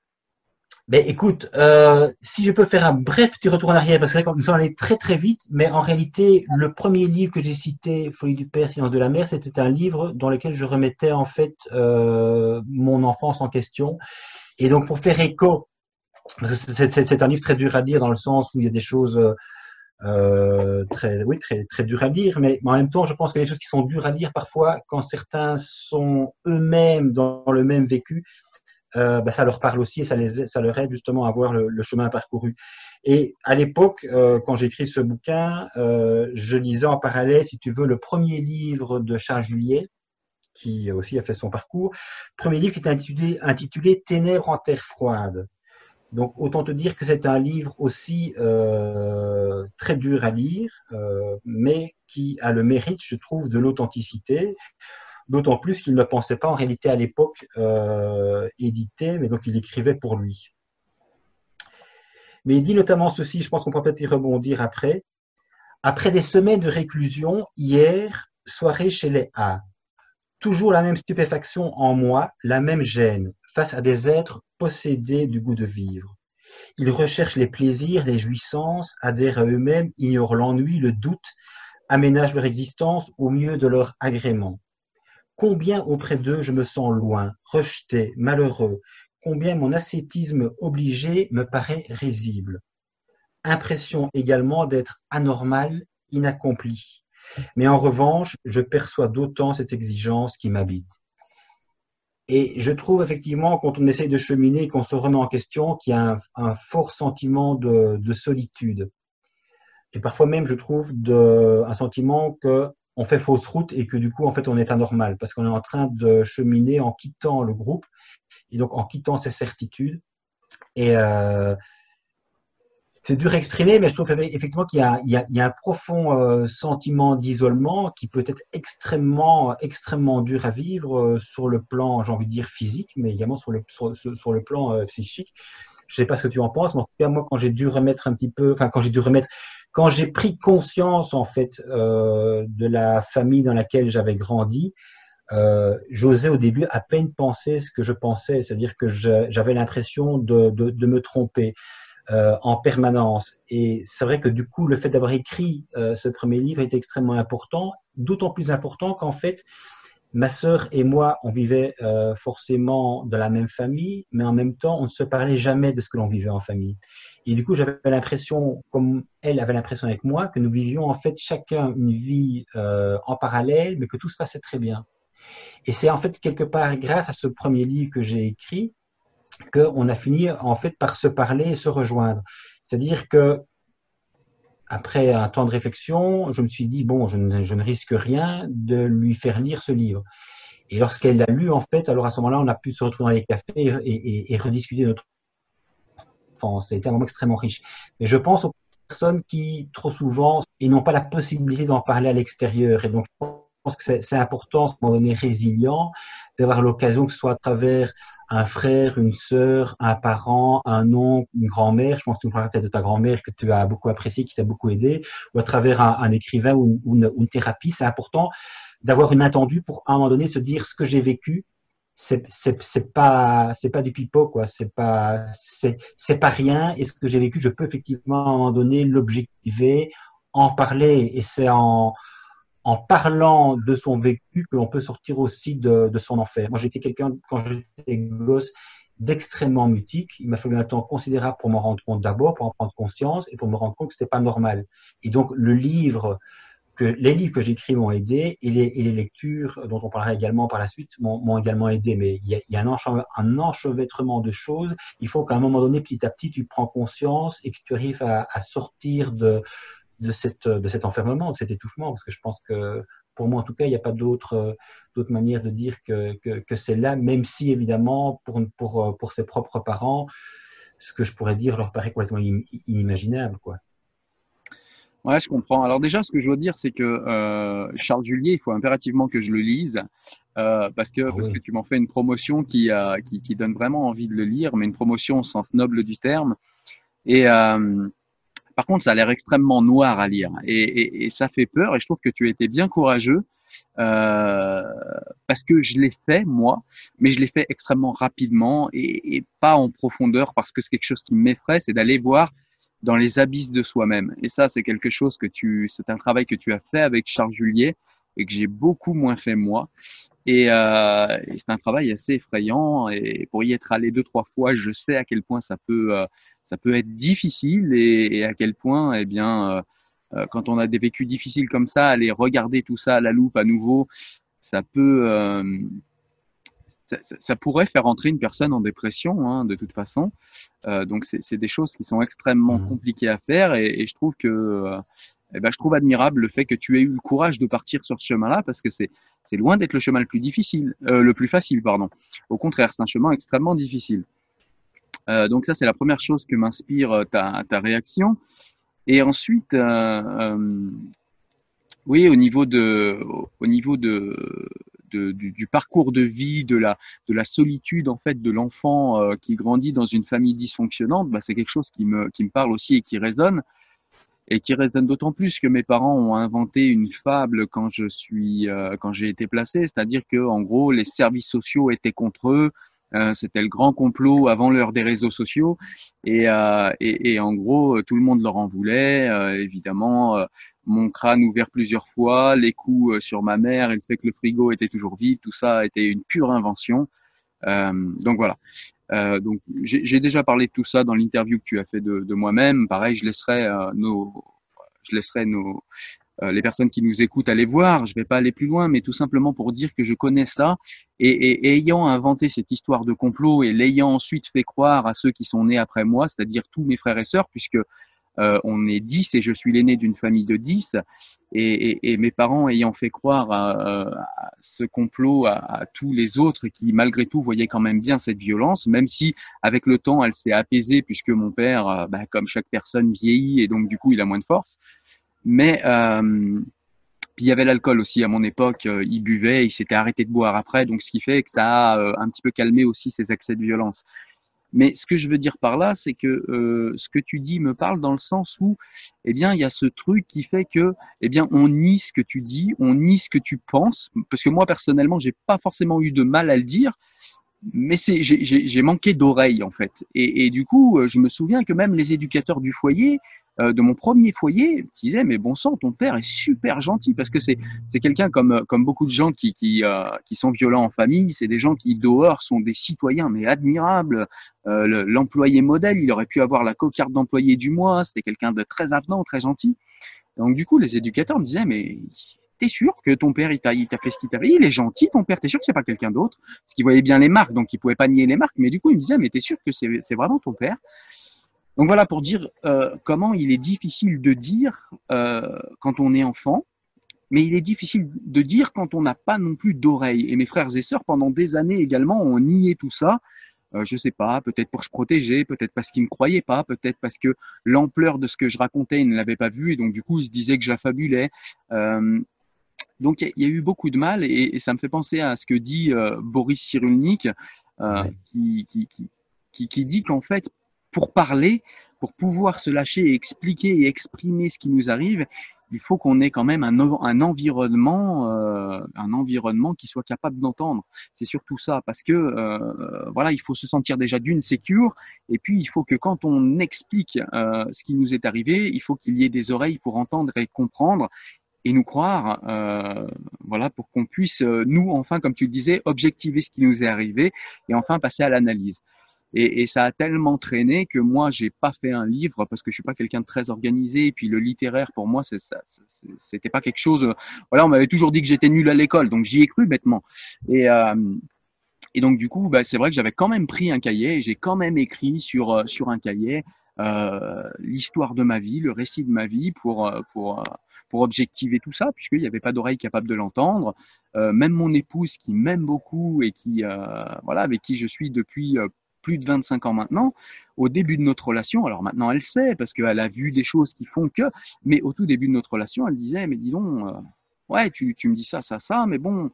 ben écoute, euh, si je peux faire un bref petit retour en arrière, parce que nous sommes allés très très vite, mais en réalité, le premier livre que j'ai cité, Folie du Père, Silence de la Mère, c'était un livre dans lequel je remettais en fait euh, mon enfance en question. Et donc pour faire écho, c'est un livre très dur à lire dans le sens où il y a des choses euh, très, oui, très, très dures à lire, mais en même temps, je pense qu'il y a des choses qui sont dures à lire parfois quand certains sont eux-mêmes dans le même vécu euh, ben, ça leur parle aussi et ça, les, ça leur aide justement à voir le, chemin parcouru. Et à l'époque, euh, quand j'ai écrit ce bouquin, euh, je lisais en parallèle, si tu veux, le premier livre de Charles Juillet, qui aussi a fait son parcours. Premier livre qui est intitulé Ténèbres en terre froide. Donc autant te dire que c'est un livre aussi très dur à lire, mais qui a le mérite, je trouve, de l'authenticité d'autant plus qu'il ne pensait pas en réalité à l'époque euh, éditer, mais donc il écrivait pour lui. Mais il dit notamment ceci, je pense qu'on peut peut-être y rebondir après. Après des semaines de réclusion, hier, soirée chez les A. Toujours la même stupéfaction en moi, la même gêne, face à des êtres possédés du goût de vivre. Ils recherchent les plaisirs, les jouissances, adhèrent à eux-mêmes, ignorent l'ennui, le doute, aménagent leur existence au mieux de leur agrément. Combien auprès d'eux je me sens loin, rejeté, malheureux, combien mon ascétisme obligé me paraît risible? Impression également d'être anormal, inaccompli. Mais en revanche, je perçois d'autant cette exigence qui m'habite. Et je trouve effectivement, quand on essaye de cheminer qu'on se remet en question, qu'il y a un, fort sentiment de, solitude. Et parfois même, je trouve, un sentiment que on fait fausse route et que du coup, en fait, on est anormal parce qu'on est en train de cheminer en quittant le groupe et donc en quittant ses certitudes. Et euh, c'est dur à exprimer, mais je trouve effectivement qu'il y, y, a un profond euh, sentiment d'isolement qui peut être extrêmement, extrêmement dur à vivre euh, sur le plan, j'ai envie de dire physique, mais également sur le, sur, le plan psychique. Je sais pas ce que tu en penses, mais en tout cas moi, quand j'ai dû remettre un petit peu, enfin quand j'ai dû remettre, quand j'ai pris conscience en fait de la famille dans laquelle j'avais grandi, euh, j'osais au début à peine penser ce que je pensais, c'est-à-dire que j'avais l'impression de, me tromper. Euh, en permanence. Et c'est vrai que du coup, le fait d'avoir écrit euh, ce premier livre est extrêmement important, d'autant plus important qu'en fait, ma sœur et moi, on vivait euh, forcément dans la même famille, mais en même temps, on ne se parlait jamais de ce que l'on vivait en famille. Et du coup, j'avais l'impression, comme elle avait l'impression avec moi, que nous vivions en fait chacun une vie en parallèle, mais que tout se passait très bien. Et c'est en fait quelque part grâce à ce premier livre que j'ai écrit qu'on a fini en fait par se parler et se rejoindre. C'est-à-dire que après un temps de réflexion, je me suis dit bon, je ne, risque rien de lui faire lire ce livre. Et lorsqu'elle l'a lu, en fait, alors à ce moment-là, on a pu se retrouver dans les cafés et, rediscuter notre enfance. C'était un moment extrêmement riche. Mais je pense aux personnes qui, trop souvent, ils n'ont pas la possibilité d'en parler à l'extérieur. Et donc, pense que c'est important, à un moment donné, résilient, d'avoir l'occasion, que ce soit à travers un frère, une sœur, un parent, un oncle, une grand-mère. Je pense que tu me parles peut-être de ta grand-mère que tu as beaucoup apprécié, qui t'a beaucoup aidé, ou à travers un, écrivain ou, une, thérapie. C'est important d'avoir une attendue pour à un moment donné se dire ce que j'ai vécu. C'est c'est pas c'est pas du pipeau quoi. C'est pas c'est pas rien. Et ce que j'ai vécu, je peux effectivement à un moment donné l'objectiver, en parler. Et c'est en en parlant de son vécu que l'on peut sortir aussi de, son enfer. Moi, j'étais quelqu'un, quand j'étais gosse, d'extrêmement mutique. Il m'a fallu un temps considérable pour m'en rendre compte d'abord, pour en prendre conscience et pour me rendre compte que c'était pas normal. Et donc, le livre, que les livres que j'écris m'ont aidé et les, lectures dont on parlera également par la suite m'ont également aidé. Mais il y a, un, enchevêtrement de choses. Il faut qu'à un moment donné, petit à petit, tu prends conscience et que tu arrives à sortir de, de, cette, de cet enfermement, de cet étouffement, parce que je pense que pour moi en tout cas, il n'y a pas d'autre d'autre manière de dire que, que, que c'est là, même si évidemment pour, pour, pour ses propres parents, ce que je pourrais dire leur paraît complètement inimaginable. Quoi. Ouais, je comprends. Alors déjà, ce que je veux dire, c'est que euh, Charles Julier, il faut impérativement que je le lise euh, parce que ah parce que tu m'en fais une promotion qui, euh, qui, qui donne vraiment envie de le lire, mais une promotion au sens noble du terme. Et euh, par contre, ça a l'air extrêmement noir à lire et, et, ça fait peur. Et je trouve que tu étais bien courageux euh, parce que je l'ai fait moi, mais je l'ai fait extrêmement rapidement et, et, pas en profondeur parce que c'est quelque chose qui m'effraie, c'est d'aller voir dans les abysses de soi-même. Et ça, c'est quelque chose que tu, c'est un travail que tu as fait avec Charles Julier et que j'ai beaucoup moins fait moi. Et, euh, et c'est un travail assez effrayant. Et pour y être allé deux trois fois, je sais à quel point ça peut euh, ça peut être difficile et, à quel point, eh bien, euh, euh, quand on a des vécus difficiles comme ça, aller regarder tout ça à la loupe à nouveau, ça peut, euh, ça, pourrait faire entrer une personne en dépression, hein, de toute façon. donc, c'est des choses qui sont extrêmement mmh. compliquées à faire et, je trouve que, eh ben, je trouve admirable le fait que tu aies eu le courage de partir sur ce chemin-là parce que c'est c'est loin d'être le chemin le plus difficile, le plus facile, pardon. Au contraire, c'est un chemin extrêmement difficile. Euh, donc ça, c'est la première chose que m'inspire euh, ta, ta, réaction. Et ensuite, euh, oui, au niveau de, au niveau de, du, parcours de vie, de la, de la solitude en fait de l'enfant qui grandit dans une famille dysfonctionnante, bah, c'est quelque chose qui me, qui me parle aussi et qui résonne et qui résonne d'autant plus que mes parents ont inventé une fable quand je suis quand j'ai été placé, c'est-à-dire que en gros les services sociaux étaient contre eux, euh, c'était le grand complot avant l'heure des réseaux sociaux. Et, euh, en gros, tout le monde leur en voulait. Euh, évidemment, mon crâne ouvert plusieurs fois, les coups sur ma mère et le fait que le frigo était toujours vide, tout ça était une pure invention. donc voilà. donc j'ai déjà parlé de tout ça dans l'interview que tu as fait de, de moi-même. Pareil, je laisserai nos, je laisserai nos, euh, les personnes qui nous écoutent aller voir. Je ne vais pas aller plus loin, mais tout simplement pour dire que je connais ça et, et, ayant inventé cette histoire de complot et l'ayant ensuite fait croire à ceux qui sont nés après moi, c'est-à-dire tous mes frères et sœurs, puisque Euh, on est 10 et je suis l'aîné d'une famille de 10. Et, mes parents ayant fait croire à, ce complot à, tous les autres qui, malgré tout, voyaient quand même bien cette violence, même si avec le temps, elle s'est apaisée puisque mon père, euh, bah, comme chaque personne, vieillit et donc du coup, il a moins de force. Mais euh, il y avait l'alcool aussi à mon époque, euh, il buvait, il s'était arrêté de boire après, donc ce qui fait que ça a euh, un petit peu calmé aussi ses accès de violence. Mais ce que je veux dire par là, c'est que ce que tu dis me parle dans le sens où, eh bien, il y a ce truc qui fait que, eh bien, on nie ce que tu dis, on nie ce que tu penses, parce que moi personnellement, j'ai pas forcément eu de mal à le dire, mais c'est, j'ai manqué d'oreilles en fait. Et, du coup, je me souviens que même les éducateurs du foyer, de mon premier foyer qui disait mais bon sang ton père est super gentil parce que c'est c'est quelqu'un comme comme beaucoup de gens qui qui euh, qui sont violents en famille c'est des gens qui dehors sont des citoyens mais admirables euh, l'employé modèle il aurait pu avoir la cocarde d'employé du mois c'était quelqu'un de très avenant très gentil donc du coup les éducateurs me disaient mais T'es sûr que ton père il t'a fait ce qu'il t'a fait? Il est gentil ton père. T'es sûr que c'est pas quelqu'un d'autre? Parce qu'il voyait bien les marques, donc il pouvait pas nier les marques. Mais du coup il me disait mais t'es sûr que c'est vraiment ton père? Donc voilà pour dire euh, comment il est difficile de dire euh, quand on est enfant, mais il est difficile de dire quand on n'a pas non plus d'oreilles. Et mes frères et sœurs, pendant des années également, ont nié tout ça. Euh, je sais pas, peut-être pour se protéger, peut-être parce qu'ils ne croyaient pas, peut-être parce que l'ampleur de ce que je racontais, ils ne l'avaient pas vu, et donc du coup, ils se disaient que j'affabulais. Euh, donc il y, a eu beaucoup de mal, et, et, ça me fait penser à ce que dit euh, Boris Cyrulnik, qui, qui, qui, qui dit qu'en fait, pour parler, pour pouvoir se lâcher et expliquer et exprimer ce qui nous arrive, il faut qu'on ait quand même un, environnement, euh, un environnement qui soit capable d'entendre. C'est surtout ça, parce que euh, voilà, il faut se sentir déjà d'une sécure, et puis il faut que quand on explique euh, ce qui nous est arrivé, il faut qu'il y ait des oreilles pour entendre et comprendre et nous croire, euh, voilà, pour qu'on puisse nous enfin, comme tu le disais, objectiver ce qui nous est arrivé et enfin passer à l'analyse. Et, et, ça a tellement traîné que moi, j'ai pas fait un livre parce que je suis pas quelqu'un de très organisé. Et puis le littéraire, pour moi, c'était pas quelque chose. Voilà, on m'avait toujours dit que j'étais nul à l'école, donc j'y ai cru bêtement. Et euh, et donc du coup, bah, c'est vrai que j'avais quand même pris un cahier et j'ai quand même écrit sur euh, sur un cahier euh, l'histoire de ma vie, le récit de ma vie pour euh, pour pour objectiver tout ça, puisqu'il n'y avait pas d'oreille capable de l'entendre. Euh, même mon épouse, qui m'aime beaucoup et qui, euh, voilà, avec qui je suis depuis plus de 25 ans maintenant, au début de notre relation, alors maintenant elle sait parce qu'elle a vu des choses qui font que, mais au tout début de notre relation, elle disait, mais dis donc, euh, ouais, tu, tu, me dis ça, ça, ça, mais bon,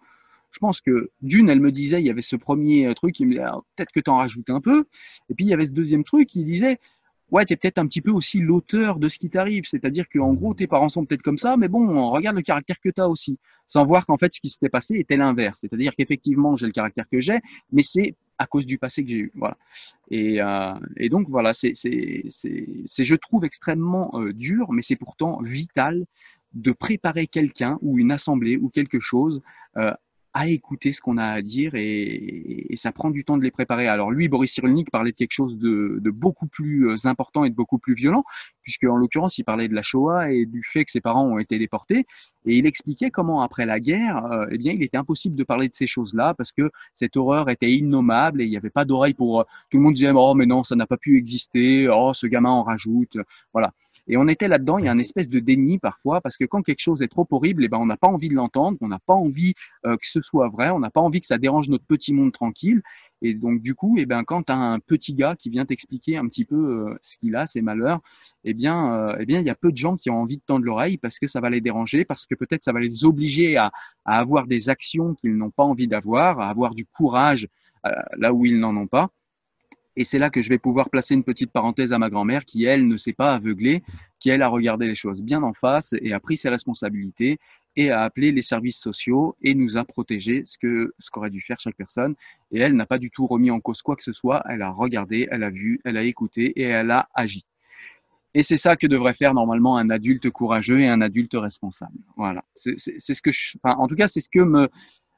je pense que d'une, elle me disait, il y avait ce premier euh, truc, il me disait, peut-être que tu en rajoutes un peu, et puis il y avait ce deuxième truc, qui disait, ouais, tu es peut-être un petit peu aussi l'auteur de ce qui t'arrive. C'est-à-dire qu'en gros, tes parents sont peut-être comme ça, mais bon, regarde le caractère que tu as aussi. Sans voir qu'en fait, ce qui s'était passé était l'inverse. C'est-à-dire qu'effectivement, j'ai le caractère que j'ai, mais c'est à cause du passé que j'ai eu. Voilà. Et, euh, donc voilà, c'est, je trouve extrêmement euh, dur, mais c'est pourtant vital de préparer quelqu'un ou une assemblée ou quelque chose euh, à écouter ce qu'on a à dire et, et, ça prend du temps de les préparer. Alors lui, Boris Cyrulnik parlait de quelque chose de, de, beaucoup plus euh, important et de beaucoup plus violent, puisque en l'occurrence, il parlait de la Shoah et du fait que ses parents ont été déportés, et il expliquait comment après la guerre, euh, eh bien, il était impossible de parler de ces choses-là parce que cette horreur était innommable et il n'y avait pas d'oreille pour euh, tout le monde disait oh mais non, ça n'a pas pu exister, oh ce gamin en rajoute, voilà. Et on était là-dedans, il y a une espèce de déni parfois, parce que quand quelque chose est trop horrible, eh ben, on n'a pas envie de l'entendre, on n'a pas envie euh, que ce soit vrai, on n'a pas envie que ça dérange notre petit monde tranquille. Et donc, du coup, eh ben, quand tu as un petit gars qui vient t'expliquer un petit peu euh, ce qu'il a, ses malheurs, eh bien, euh, eh bien, il y a peu de gens qui ont envie de tendre l'oreille parce que ça va les déranger, parce que peut-être ça va les obliger à, à avoir des actions qu'ils n'ont pas envie d'avoir, à avoir du courage là où ils n'en ont pas. Et c'est là que je vais pouvoir placer une petite parenthèse à ma grand-mère qui, elle, ne s'est pas aveuglée, qui, elle, a regardé les choses bien en face et a pris ses responsabilités et a appelé les services sociaux et nous a protégé ce que ce qu'aurait dû faire chaque personne. Et elle n'a pas du tout remis en cause quoi que ce soit. Elle a regardé, elle a vu, elle a écouté et elle a agi. Et c'est ça que devrait faire normalement un adulte courageux et un adulte responsable. Voilà. C'est ce que en tout cas, c'est ce que me,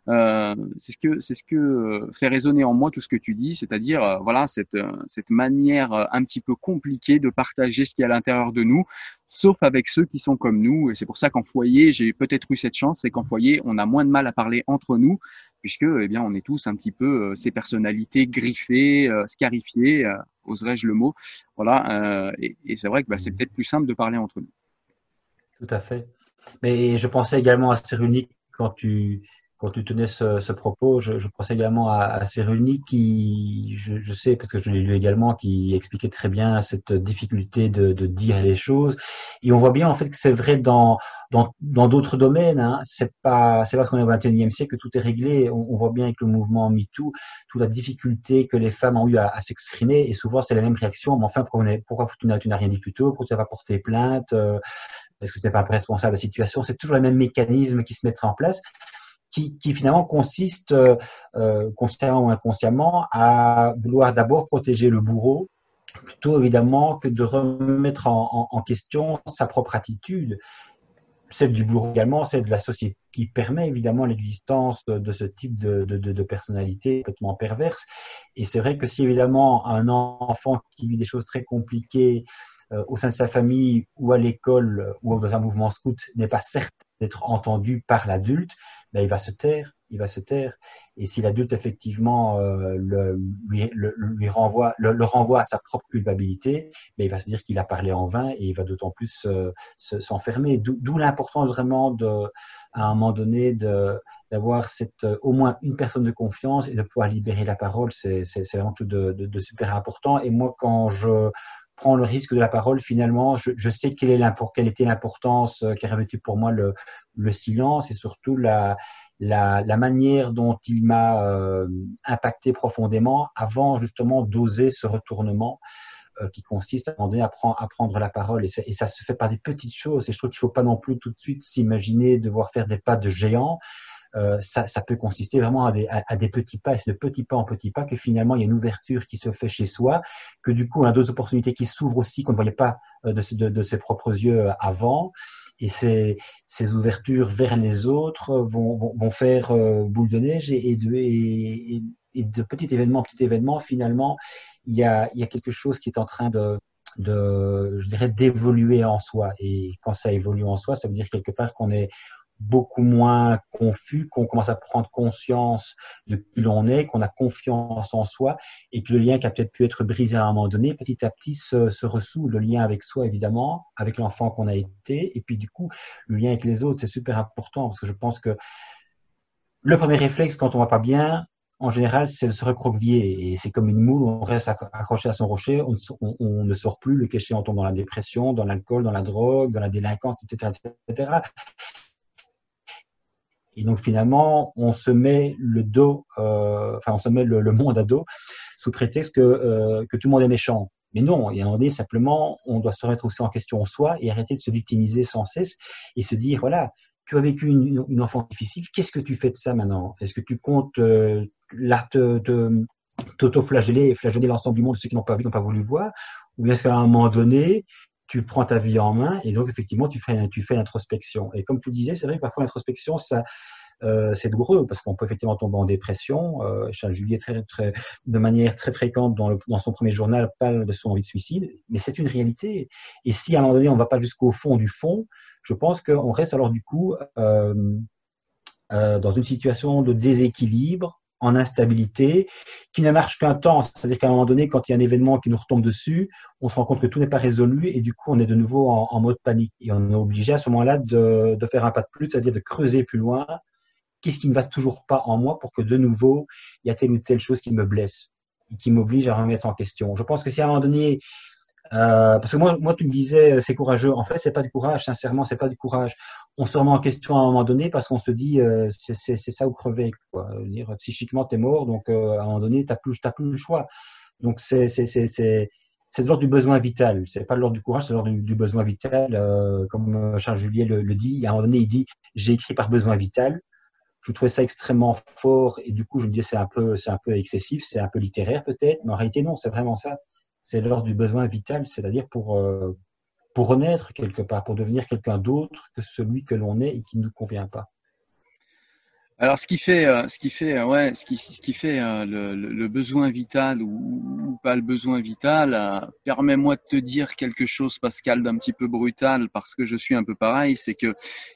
euh, c'est ce que c'est ce que euh, fait résonner en moi tout ce que tu dis, c'est-à-dire euh, voilà cette cette manière un petit peu compliquée de partager ce qui est à l'intérieur de nous, sauf avec ceux qui sont comme nous. Et c'est pour ça qu'en foyer, j'ai peut-être eu cette chance, c'est qu'en foyer, on a moins de mal à parler entre nous, puisque eh bien on est tous un petit peu ces personnalités griffées, scarifiées. oserais-je le mot. Voilà, et, c'est vrai que bah, c'est peut-être plus simple de parler entre nous. Tout à fait. Mais je pensais également à Cyrulnik quand tu, quand tu tenais ce, propos, je, je, pensais également à, à qui, je, sais, parce que je l'ai lu également, qui expliquait très bien cette difficulté de, de, dire les choses. Et on voit bien en fait que c'est vrai dans dans d'autres domaines. Hein. C'est pas c'est parce qu'on est au XXIe siècle que tout est réglé. On, on, voit bien avec le mouvement #MeToo toute la difficulté que les femmes ont eu à, à s'exprimer. Et souvent c'est la même réaction. Mais enfin, pourquoi, pourquoi tu n'as rien dit plus tôt? Pourquoi tu n'as pas porté plainte? Euh, Est-ce que tu n'es pas responsable de la situation? C'est toujours les mêmes mécanismes qui se mettent en place qui, finalement consiste, euh, euh, consciemment ou inconsciemment, à vouloir d'abord protéger le bourreau, plutôt évidemment que de remettre en, question sa propre attitude, celle du bourreau également, celle de la société, qui permet évidemment l'existence de, ce type de, de, de, personnalité complètement perverse. Et c'est vrai que si évidemment un enfant qui vit des choses très compliquées euh, au sein de sa famille ou à l'école ou dans un mouvement scout n'est pas certain d'être entendu par l'adulte, ben, il va se taire, il va se taire. Et si l'adulte effectivement euh, le, lui, renvoie, le, renvoie à sa propre culpabilité, ben, il va se dire qu'il a parlé en vain et il va d'autant plus euh, s'enfermer. D'où l'importance vraiment à un moment donné d'avoir euh, au moins une personne de confiance et de pouvoir libérer la parole, c'est vraiment tout de, de, super important. Et moi, quand je prends le risque de la parole, finalement, je, sais quelle, était l'importance euh, qu'a revêtu pour moi le, le, silence et surtout la, manière dont il m'a euh, impacté profondément avant justement d'oser ce retournement euh, qui consiste à un prendre, la parole. Et, ça se fait par des petites choses. Et je trouve qu'il ne faut pas non plus tout de suite s'imaginer devoir faire des pas de géant. Euh, ça, peut consister vraiment à des, petits pas, et c'est de petits pas en petits pas que finalement il y a une ouverture qui se fait chez soi, que du coup on a d'autres opportunités qui s'ouvrent aussi qu'on ne voyait pas euh, de, ses propres yeux euh, avant. Et ces, ouvertures vers les autres vont, faire boule de neige et, de, et, et, de petit événement en petit événement, finalement, il y a, quelque chose qui est en train de je dirais, d'évoluer en soi. Et quand ça évolue en soi, ça veut dire quelque part qu'on est, beaucoup moins confus, qu'on commence à prendre conscience de qui l'on est, qu'on a confiance en soi et que le lien qui a peut-être pu être brisé à un moment donné, petit à petit se, se ressout. Le lien avec soi, évidemment, avec l'enfant qu'on a été, et puis du coup, le lien avec les autres, c'est super important parce que je pense que le premier réflexe quand on va pas bien, en général, c'est de se recroqueviller. Et c'est comme une moule, on reste accroché à son rocher, on, ne sort plus, le cachet, on tombe dans la dépression, dans l'alcool, dans la drogue, dans la délinquance, etc. etc. Et donc finalement, on se met le dos, euh, enfin on se met le, monde à dos sous prétexte que, euh, que tout le monde est méchant. Mais non, il y a un moment donné, simplement, on doit se remettre aussi en question en soi et arrêter de se victimiser sans cesse et se dire, voilà, tu as vécu une, une enfance difficile, qu'est-ce que tu fais de ça maintenant? Est-ce que tu comptes euh, te, te t'auto-flageller flageller l'ensemble du monde, ceux qui n'ont pas vu, n'ont pas voulu voir? Ou est-ce qu'à un moment donné, tu prends ta vie en main et donc effectivement tu fais tu fais l'introspection. Et comme tu disais, c'est vrai que parfois l'introspection ça euh, c'est douloureux parce qu'on peut effectivement tomber en dépression. Euh, Charles Juliet, de manière très fréquente dans son premier journal, parle de son envie de suicide, mais c'est une réalité. Et si à un moment donné on ne va pas jusqu'au fond du fond, je pense qu'on reste alors du coup euh, euh, dans une situation de déséquilibre en instabilité, qui ne marche qu'un temps. C'est-à-dire qu'à un moment donné, quand il y a un événement qui nous retombe dessus, on se rend compte que tout n'est pas résolu et du coup, on est de nouveau en, mode panique. Et on est obligé à ce moment-là de, de, faire un pas de plus, c'est-à-dire de creuser plus loin. Qu'est-ce qui ne va toujours pas en moi pour que de nouveau, il y a telle ou telle chose qui me blesse et qui m'oblige à remettre en question? Je pense que si à un moment donné, euh, parce que moi, moi, tu me disais, euh, c'est courageux. En fait, c'est pas du courage. Sincèrement, c'est pas du courage. On se remet en question à un moment donné parce qu'on se dit, euh, c'est ça ou crever. Quoi. Dire, psychiquement, t'es mort, donc euh, à un moment donné, t'as plus, t'as plus le choix. Donc c'est c'est c'est c'est c'est de l'ordre du besoin vital. C'est pas de l'ordre du courage, c'est de l'ordre du, besoin vital. comme Charles Juliet le, le, dit, à un moment donné, il dit, j'ai écrit par besoin vital. Je trouvais ça extrêmement fort et du coup, je me disais, c'est un peu, c'est un peu excessif, c'est un peu littéraire peut-être, mais en réalité non, c'est vraiment ça c'est l'ordre du besoin vital, c'est-à-dire pour, euh, pour renaître quelque part, pour devenir quelqu'un d'autre que celui que l'on est et qui ne nous convient pas. Alors, ce qui fait, euh, ce qui fait, euh, ouais, ce qui, ce qui fait euh, le, le, besoin vital ou, ou, pas le besoin vital, permets-moi de te dire quelque chose, Pascal, d'un petit peu brutal, parce que je suis un peu pareil. C'est que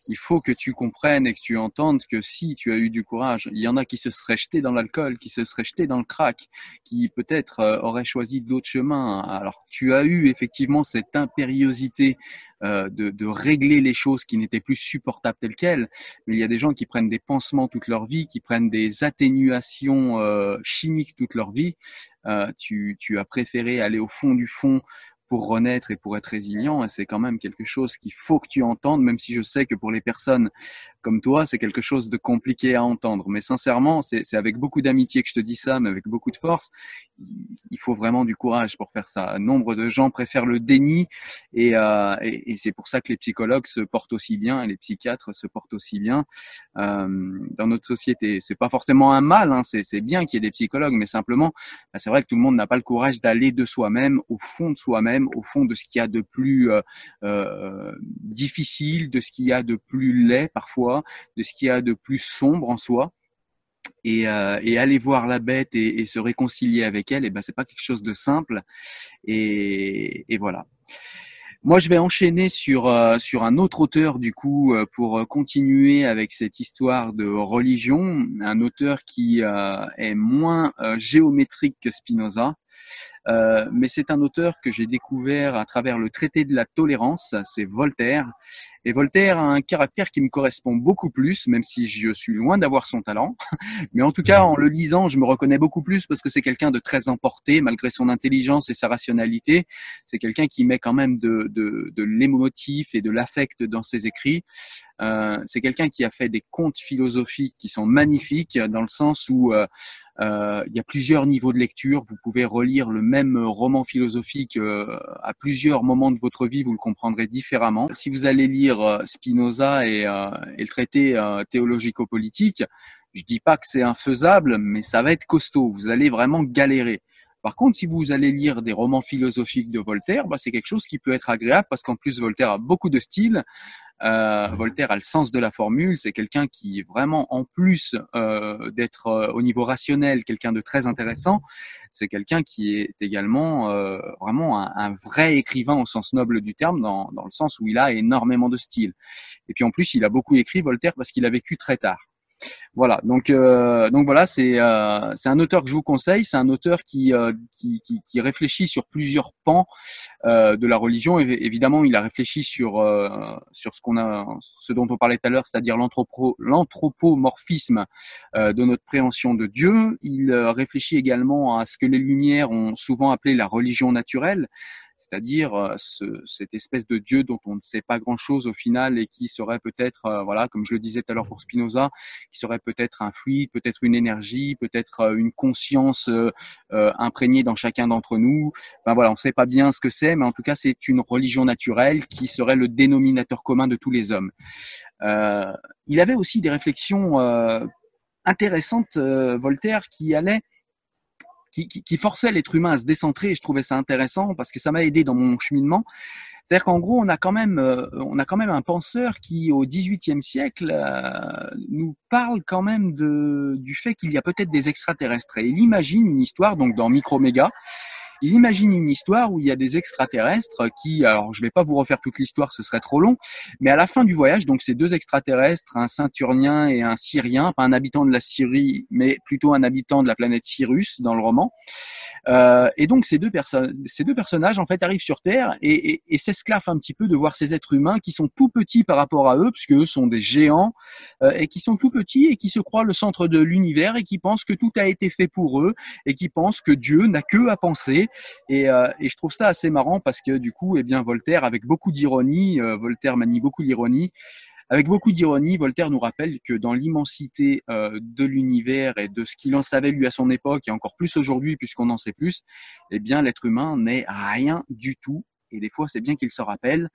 il faut que tu comprennes et que tu entendes que si tu as eu du courage, il y en a qui se seraient jetés dans l'alcool, qui se seraient jetés dans le crack, qui peut-être auraient choisi d'autres chemins. Alors, tu as eu effectivement cette impériosité euh, de, de, régler les choses qui n'étaient plus supportables telles quelles. Mais il y a des gens qui prennent des pansements toute leur vie, qui prennent des atténuations euh, chimiques toute leur vie. Euh, tu, tu as préféré aller au fond du fond pour renaître et pour être résilient. Et c'est quand même quelque chose qu'il faut que tu entendes, même si je sais que pour les personnes comme toi, c'est quelque chose de compliqué à entendre. Mais sincèrement, c'est avec beaucoup d'amitié que je te dis ça, mais avec beaucoup de force. Il faut vraiment du courage pour faire ça. Nombre de gens préfèrent le déni et, euh, et, c'est pour ça que les psychologues se portent aussi bien et les psychiatres se portent aussi bien euh, dans notre société. C'est pas forcément un mal, hein, c'est bien qu'il y ait des psychologues, mais simplement, bah, c'est vrai que tout le monde n'a pas le courage d'aller de soi-même, au fond de soi-même, au fond de ce qu'il y a de plus euh, euh, difficile, de ce qu'il y a de plus laid parfois de ce qu'il y a de plus sombre en soi. Et, euh, aller voir la bête et, se réconcilier avec elle, et eh ben c'est pas quelque chose de simple. Et, voilà. Moi, je vais enchaîner sur sur un autre auteur du coup pour continuer avec cette histoire de religion, un auteur qui est moins géométrique que Spinoza, mais c'est un auteur que j'ai découvert à travers le traité de la tolérance, c'est Voltaire. Et Voltaire a un caractère qui me correspond beaucoup plus, même si je suis loin d'avoir son talent. *laughs* Mais en tout cas, en le lisant, je me reconnais beaucoup plus parce que c'est quelqu'un de très emporté, malgré son intelligence et sa rationalité. C'est quelqu'un qui met quand même de, de, de l'émotif et de l'affect dans ses écrits. Euh, c'est quelqu'un qui a fait des contes philosophiques qui sont magnifiques dans le sens où euh, euh, il y a plusieurs niveaux de lecture. Vous pouvez relire le même roman philosophique euh, à plusieurs moments de votre vie, vous le comprendrez différemment. Si vous allez lire euh, Spinoza et, et le traité théologico-politique, je dis pas que c'est infaisable, mais ça va être costaud. Vous allez vraiment galérer. Par contre, si vous allez lire des romans philosophiques de Voltaire, bah, c'est quelque chose qui peut être agréable parce qu'en plus Voltaire a beaucoup de style. Euh, Voltaire a le sens de la formule. C'est quelqu'un qui vraiment, en plus euh, d'être euh, au niveau rationnel, quelqu'un de très intéressant, c'est quelqu'un qui est également euh, vraiment un, un, vrai écrivain au sens noble du terme, dans, dans le sens où il a énormément de style. Et puis en plus, il a beaucoup écrit Voltaire parce qu'il a vécu très tard. Voilà, donc euh, donc voilà, c'est euh, c'est un auteur que je vous conseille. C'est un auteur qui, euh, qui, réfléchit sur plusieurs pans de la religion. évidemment, il a réfléchi sur sur ce qu'on a, ce dont on parlait tout à l'heure, c'est-à-dire l'anthropo l'anthropomorphisme de notre préhension de Dieu. Il réfléchit également à ce que les Lumières ont souvent appelé la religion naturelle c'est-à-dire euh, ce, cette espèce de Dieu dont on ne sait pas grand-chose au final et qui serait peut-être, euh, voilà, comme je le disais tout à l'heure pour Spinoza, qui serait peut-être un fluide, peut-être une énergie, peut-être euh, une conscience imprégnée dans chacun d'entre nous. Ben voilà, on ne sait pas bien ce que c'est, mais en tout cas, c'est une religion naturelle qui serait le dénominateur commun de tous les hommes. il avait aussi des réflexions intéressantes, Voltaire, qui allaient qui, qui, qui forçait l'être humain à se décentrer et je trouvais ça intéressant parce que ça m'a aidé dans mon cheminement. C'est-à-dire qu'en gros, on a quand même, euh, on a quand même un penseur qui, au XVIIIe siècle, euh, nous parle quand même de, du fait qu'il y a peut-être des extraterrestres. Et il imagine une histoire, donc dans Microméga, il imagine une histoire où il y a des extraterrestres qui, alors je vais pas vous refaire toute l'histoire, ce serait trop long, mais à la fin du voyage, donc ces deux extraterrestres, un ceinturnien et un syrien, pas un habitant de la Syrie, mais plutôt un habitant de la planète Cyrus dans le roman. Euh, et donc ces deux personnes, ces deux personnages en fait arrivent sur Terre et, et, et s'esclaffent un petit peu de voir ces êtres humains qui sont tout petits par rapport à eux, puisque eux sont des géants euh, et qui sont tout petits et qui se croient le centre de l'univers et qui pensent que tout a été fait pour eux et qui pensent que Dieu n'a que à penser et, euh, et, je trouve ça assez marrant parce que du coup, eh bien, Voltaire, avec beaucoup d'ironie, euh, Voltaire manie beaucoup l'ironie. Avec beaucoup d'ironie, Voltaire nous rappelle que dans l'immensité euh, de l'univers et de ce qu'il en savait lui à son époque, et encore plus aujourd'hui puisqu'on en sait plus, eh bien l'être humain n'est rien du tout. Et des fois, c'est bien qu'il se rappelle,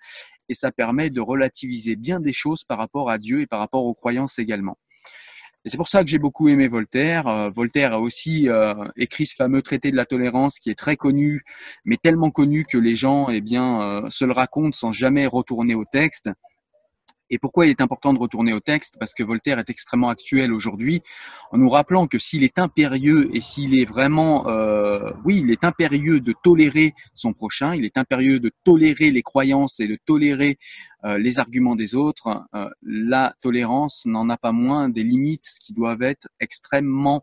et ça permet de relativiser bien des choses par rapport à Dieu et par rapport aux croyances également. Et c'est pour ça que j'ai beaucoup aimé Voltaire. Euh, Voltaire a aussi euh, écrit ce fameux traité de la tolérance qui est très connu, mais tellement connu que les gens eh bien, euh, se le racontent sans jamais retourner au texte. Et pourquoi il est important de retourner au texte? Parce que Voltaire est extrêmement actuel aujourd'hui, en nous rappelant que s'il est impérieux et s'il est vraiment, euh, oui, il est impérieux de tolérer son prochain, il est impérieux de tolérer les croyances et de tolérer euh, les arguments des autres, euh, la tolérance n'en a pas moins des limites qui doivent être extrêmement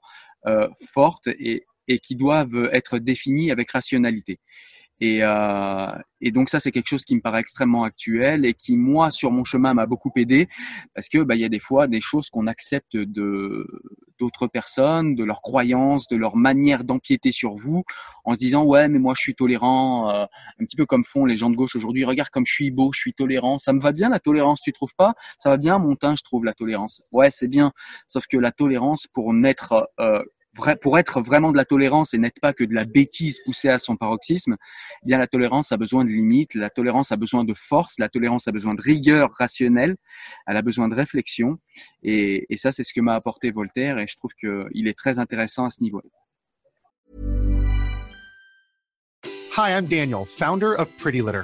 fortes et, et qui doivent être définies avec rationalité. Et, euh, et, donc ça, c'est quelque chose qui me paraît extrêmement actuel et qui, moi, sur mon chemin, m'a beaucoup aidé parce que bah, il y a des fois des choses qu'on accepte de d'autres personnes, de leurs croyances, de leur manière d'empiéter sur vous, en se disant ouais, mais moi, je suis tolérant, euh, un petit peu comme font les gens de gauche aujourd'hui. Regarde comme je suis beau, je suis tolérant. Ça me va bien la tolérance, tu trouves pas? Ça va bien, mon teint, je trouve la tolérance. Ouais, c'est bien. Sauf que la tolérance, pour naître euh, pour être vraiment de la tolérance et n'être pas que de la bêtise poussée à son paroxysme, eh bien la tolérance a besoin de limites, la tolérance a besoin de force, la tolérance a besoin de rigueur rationnelle, elle a besoin de réflexion. Et, ça, c'est ce que m'a apporté Voltaire et je trouve qu'il est très intéressant à ce niveau-là. Hi, I'm Daniel, founder of Pretty Litter.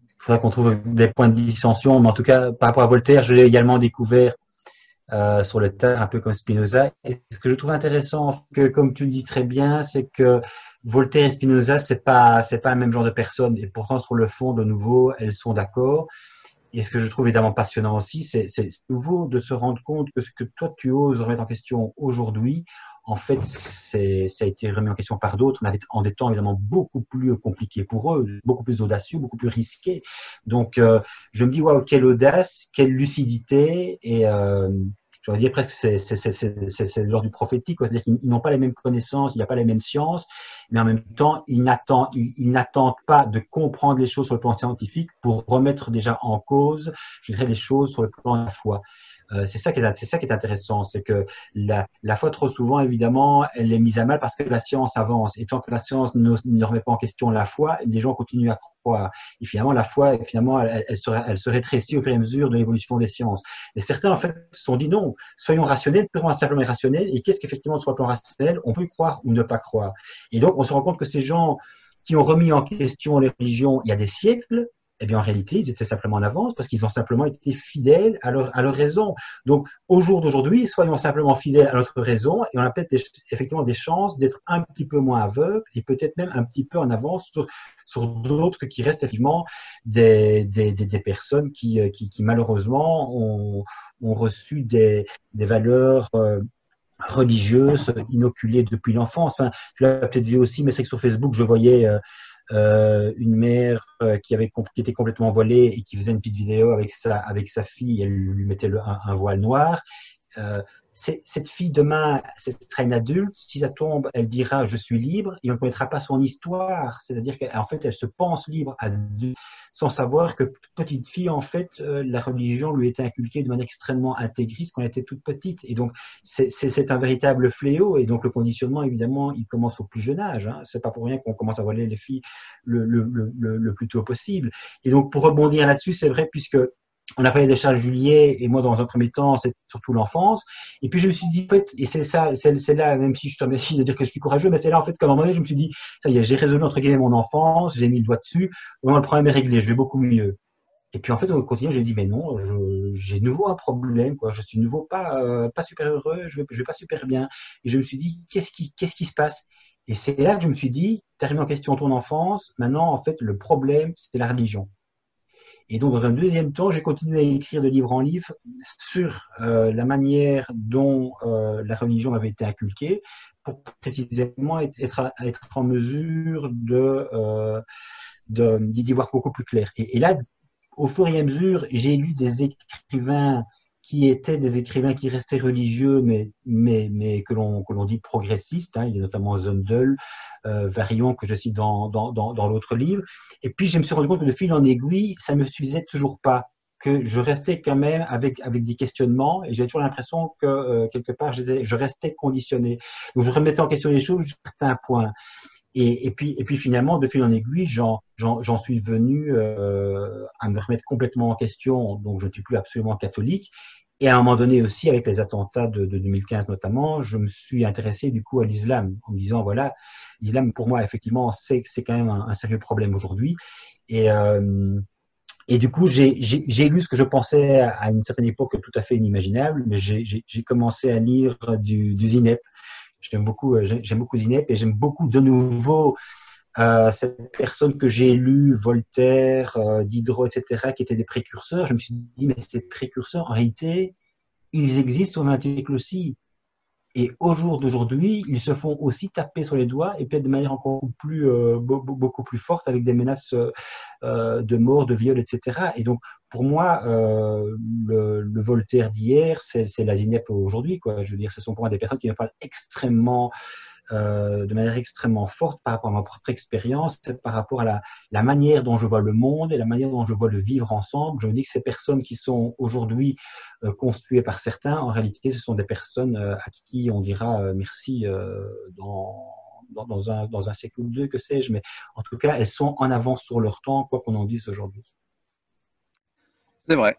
Il faudra qu'on trouve des points de dissension, mais en tout cas, par rapport à Voltaire, je l'ai également découvert euh, sur le tas, un peu comme Spinoza. Et ce que je trouve intéressant, que, comme tu le dis très bien, c'est que Voltaire et Spinoza, c'est pas, pas le même genre de personnes. Et pourtant, sur le fond, de nouveau, elles sont d'accord. Et ce que je trouve évidemment passionnant aussi, c'est nouveau de se rendre compte que ce que toi tu oses remettre en question aujourd'hui, en fait, ça a été remis en question par d'autres, mais en des temps évidemment beaucoup plus compliqués pour eux, beaucoup plus audacieux, beaucoup plus risqués. Donc, euh, je me dis, waouh, quelle audace, quelle lucidité, et euh, j'aurais dire presque c'est, l'ordre du prophétique, c'est-à-dire qu'ils n'ont pas les mêmes connaissances, il n'y a pas les mêmes sciences, mais en même temps, ils n'attendent, ils, ils n'attendent pas de comprendre les choses sur le plan scientifique pour remettre déjà en cause, je dirais, les choses sur le plan de la foi. Euh, c'est ça qui est, c'est ça qui est intéressant, c'est que la, la foi trop souvent, évidemment, elle est mise à mal parce que la science avance. Et tant que la science ne, remet pas en question la foi, les gens continuent à croire. Et finalement, la foi, finalement, elle, elle se rétrécit au fur et à mesure de l'évolution des sciences. Et certains, en fait, se sont dit non, soyons rationnels, purement simplement rationnels. Et qu'est-ce qu'effectivement, sur le plan rationnel, on peut croire ou ne pas croire? Et donc, on se rend compte que ces gens qui ont remis en question les religions il y a des siècles, eh bien, en réalité, ils étaient simplement en avance parce qu'ils ont simplement été fidèles à leur, raison. Donc, au jour d'aujourd'hui, soyons simplement fidèles à notre raison et on a peut-être effectivement des chances d'être un petit peu moins aveugles et peut-être même un petit peu en avance sur, sur d'autres qui restent effectivement des, des, des, personnes qui, euh, qui, qui, malheureusement ont, ont reçu des, des valeurs euh, religieuses inoculées depuis l'enfance. Enfin, tu l'as peut-être vu aussi, mais c'est que sur Facebook, je voyais euh, euh, une mère euh, qui avait qui était complètement voilée et qui faisait une petite vidéo avec sa avec sa fille, elle lui mettait le, un, un, voile noir. Euh, cette fille demain, ce sera une adulte. Si ça tombe, elle dira je suis libre et on ne connaîtra pas son histoire. C'est-à-dire qu'en fait, elle se pense libre adulte, sans savoir que petite fille, en fait, euh, la religion lui était inculquée de manière extrêmement intégriste quand elle était toute petite. Et donc, c'est un véritable fléau. Et donc, le conditionnement, évidemment, il commence au plus jeune âge. Hein. C'est pas pour rien qu'on commence à voiler les filles le, le, le, le, plus tôt possible. Et donc, pour rebondir là-dessus, c'est vrai puisque on a parlé de Charles Juliet, et moi, dans un premier temps, c'est surtout l'enfance. Et puis, je me suis dit, en fait, et c'est ça, c'est là, même si je te remercie de dire que je suis courageux, mais c'est là, en fait, qu'à un moment donné, je me suis dit, ça y est, j'ai résolu, entre guillemets, mon enfance, j'ai mis le doigt dessus, vraiment, le problème est réglé, je vais beaucoup mieux. Et puis, en fait, au quotidien, j'ai dit, mais non, j'ai nouveau un problème, quoi. Je suis nouveau pas, euh, pas super heureux, je vais, je vais pas super bien. Et je me suis dit, qu'est-ce qui, qu'est-ce qui se passe? Et c'est là que je me suis dit, tu as remis en question ton enfance, maintenant, en fait, le problème, c'est la religion. Et donc, dans un deuxième temps, j'ai continué à écrire de livre en livre sur euh, la manière dont euh, la religion m'avait été inculquée, pour précisément être, être en mesure de euh, d'y voir beaucoup plus clair. Et, là, au fur et à mesure, j'ai lu des écrivains qui étaient des écrivains qui restaient religieux, mais, mais, mais que l'on dit progressistes. Hein. Il y a notamment Zundel, euh, Varion, que je cite dans, dans, dans, dans l'autre livre. Et puis, je me suis rendu compte que de fil en aiguille, ça me suffisait toujours pas que je restais quand même avec avec des questionnements et j'avais toujours l'impression que euh, quelque part je restais conditionné donc je remettais en question les choses jusqu'à un point et, puis, finalement, de fil en aiguille, j'en suis venu euh, à me remettre complètement en question. Donc, je ne suis plus absolument catholique. Et à un moment donné aussi, avec les attentats de, de 2015 notamment, je me suis intéressé du coup à l'islam, en me disant voilà, l'islam pour moi effectivement c'est quand même un, sérieux problème aujourd'hui. Et euh, du coup, j'ai lu ce que je pensais à une certaine époque tout à fait inimaginable, mais j'ai commencé à lire du, du Zinep, J'aime beaucoup, euh, j'aime beaucoup Zinep et j'aime beaucoup de nouveau euh, cette personne que j'ai lu, Voltaire, euh, Diderot, etc., qui étaient des précurseurs. Je me suis dit, mais ces précurseurs, en réalité, ils existent au XXe siècle aussi. Et au jour d'aujourd'hui, ils se font aussi taper sur les doigts et peut-être de manière encore plus, euh, beaucoup plus forte avec des menaces euh, de mort, de viol, etc. Et donc, pour moi, euh, le, le, Voltaire d'hier, c'est la Zinep aujourd'hui. Je veux dire, ce sont pour moi des personnes qui me parlent extrêmement euh, de manière extrêmement forte par rapport à ma propre expérience, par rapport à la, manière dont je vois le monde et la manière dont je vois le vivre ensemble. Je me dis que ces personnes qui sont aujourd'hui euh, constituées par certains, en réalité, ce sont des personnes euh, à qui on dira euh, merci dans un siècle ou deux, que sais-je, mais en tout cas, elles sont en avance sur leur temps, quoi qu'on en dise aujourd'hui. C'est vrai.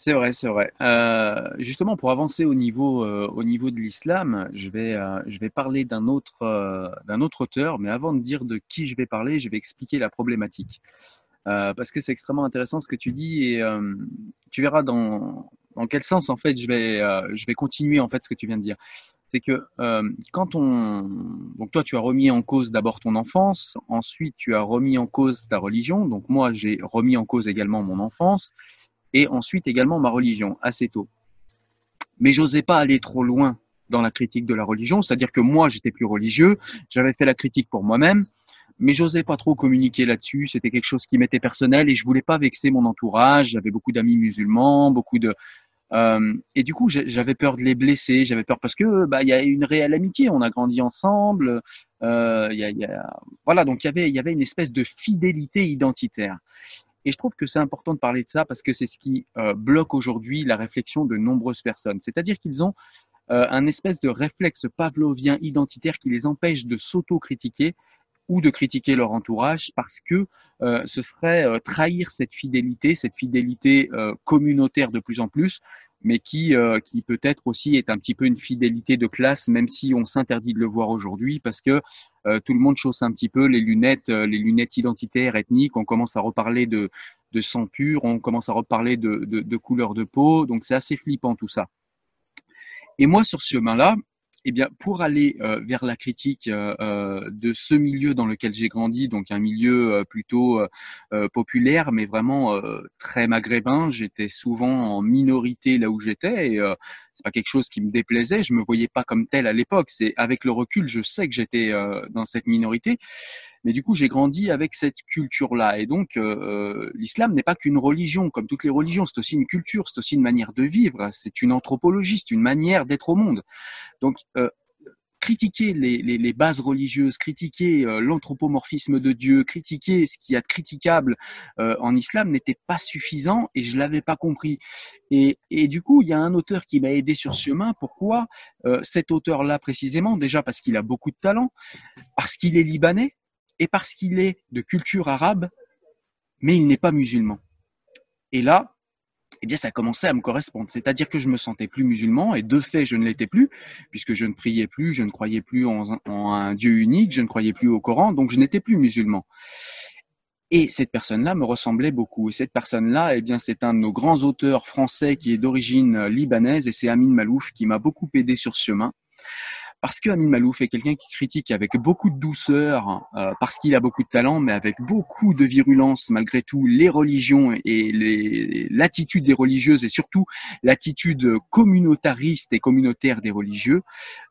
C'est vrai, c'est vrai. Euh, justement, pour avancer au niveau, euh, au niveau de l'islam, je vais, euh, je vais parler d'un autre, euh, d'un autre auteur, mais avant de dire de qui je vais parler, je vais expliquer la problématique. Euh, parce que c'est extrêmement intéressant ce que tu dis et euh, tu verras dans, dans quel sens en fait je vais, je vais continuer en fait ce que tu viens de dire. C'est que quand on, donc toi tu as remis en cause d'abord ton enfance, ensuite tu as remis en cause ta religion, donc moi j'ai remis en cause également mon enfance et ensuite également ma religion assez tôt. Mais j'osais pas aller trop loin dans la critique de la religion, c'est-à-dire que moi j'étais plus religieux, j'avais fait la critique pour moi-même, mais j'osais pas trop communiquer là-dessus, c'était quelque chose qui m'était personnel et je voulais pas vexer mon entourage, j'avais beaucoup d'amis musulmans, beaucoup de euh, et du coup j'avais peur de les blesser, j'avais peur parce que bah il y a une réelle amitié, on a grandi ensemble, euh, voilà donc il y avait il y avait une espèce de fidélité identitaire. Et je trouve que c'est important de parler de ça parce que c'est ce qui euh, bloque aujourd'hui la réflexion de nombreuses personnes. C'est-à-dire qu'ils ont euh, un espèce de réflexe pavlovien identitaire qui les empêche de s'auto-critiquer ou de critiquer leur entourage parce que euh, ce serait euh, trahir cette fidélité, cette fidélité euh, communautaire de plus en plus, mais qui, euh, qui peut-être aussi est un petit peu une fidélité de classe, même si on s'interdit de le voir aujourd'hui, parce que euh, tout le monde chausse un petit peu les lunettes, euh, les lunettes identitaires, ethniques. On commence à reparler de, de sang pur, on commence à reparler de, de, de couleur de peau, donc c'est assez flippant tout ça. Et moi, sur ce chemin-là, eh bien, pour aller euh, vers la critique euh, euh, de ce milieu dans lequel j'ai grandi, donc un milieu plutôt populaire, mais vraiment très maghrébin, j'étais souvent en minorité là où j'étais, et c'est pas quelque chose qui me déplaisait. Je me voyais pas comme tel à l'époque. C'est avec le recul, je sais que j'étais dans cette minorité, mais du coup, j'ai grandi avec cette culture-là. Et donc, euh, l'islam n'est pas qu'une religion, comme toutes les religions. C'est aussi une culture, c'est aussi une manière de vivre, c'est une anthropologie, c'est une manière d'être au monde. Donc, euh, critiquer les, les, les, bases religieuses, critiquer euh, l'anthropomorphisme de Dieu, critiquer ce qu'il y a de critiquable euh, en islam n'était pas suffisant et je l'avais pas compris. Et, et, du coup, il y a un auteur qui m'a aidé sur ce chemin. Pourquoi euh, cet auteur-là précisément? Déjà parce qu'il a beaucoup de talent, parce qu'il est libanais, et parce qu'il est de culture arabe, mais il n'est pas musulman. Et là, eh bien, ça commençait à me correspondre. C'est-à-dire que je me sentais plus musulman, et de fait, je ne l'étais plus, puisque je ne priais plus, je ne croyais plus en, en un Dieu unique, je ne croyais plus au Coran, donc je n'étais plus musulman. Et cette personne-là me ressemblait beaucoup. Et cette personne-là, eh bien, c'est un de nos grands auteurs français qui est d'origine libanaise, et c'est Amin Malouf qui m'a beaucoup aidé sur ce chemin parce que Amin Malouf est quelqu'un qui critique avec beaucoup de douceur, euh, parce qu'il a beaucoup de talent, mais avec beaucoup de virulence malgré tout les religions et l'attitude des religieuses et surtout l'attitude communautariste et communautaire des religieux.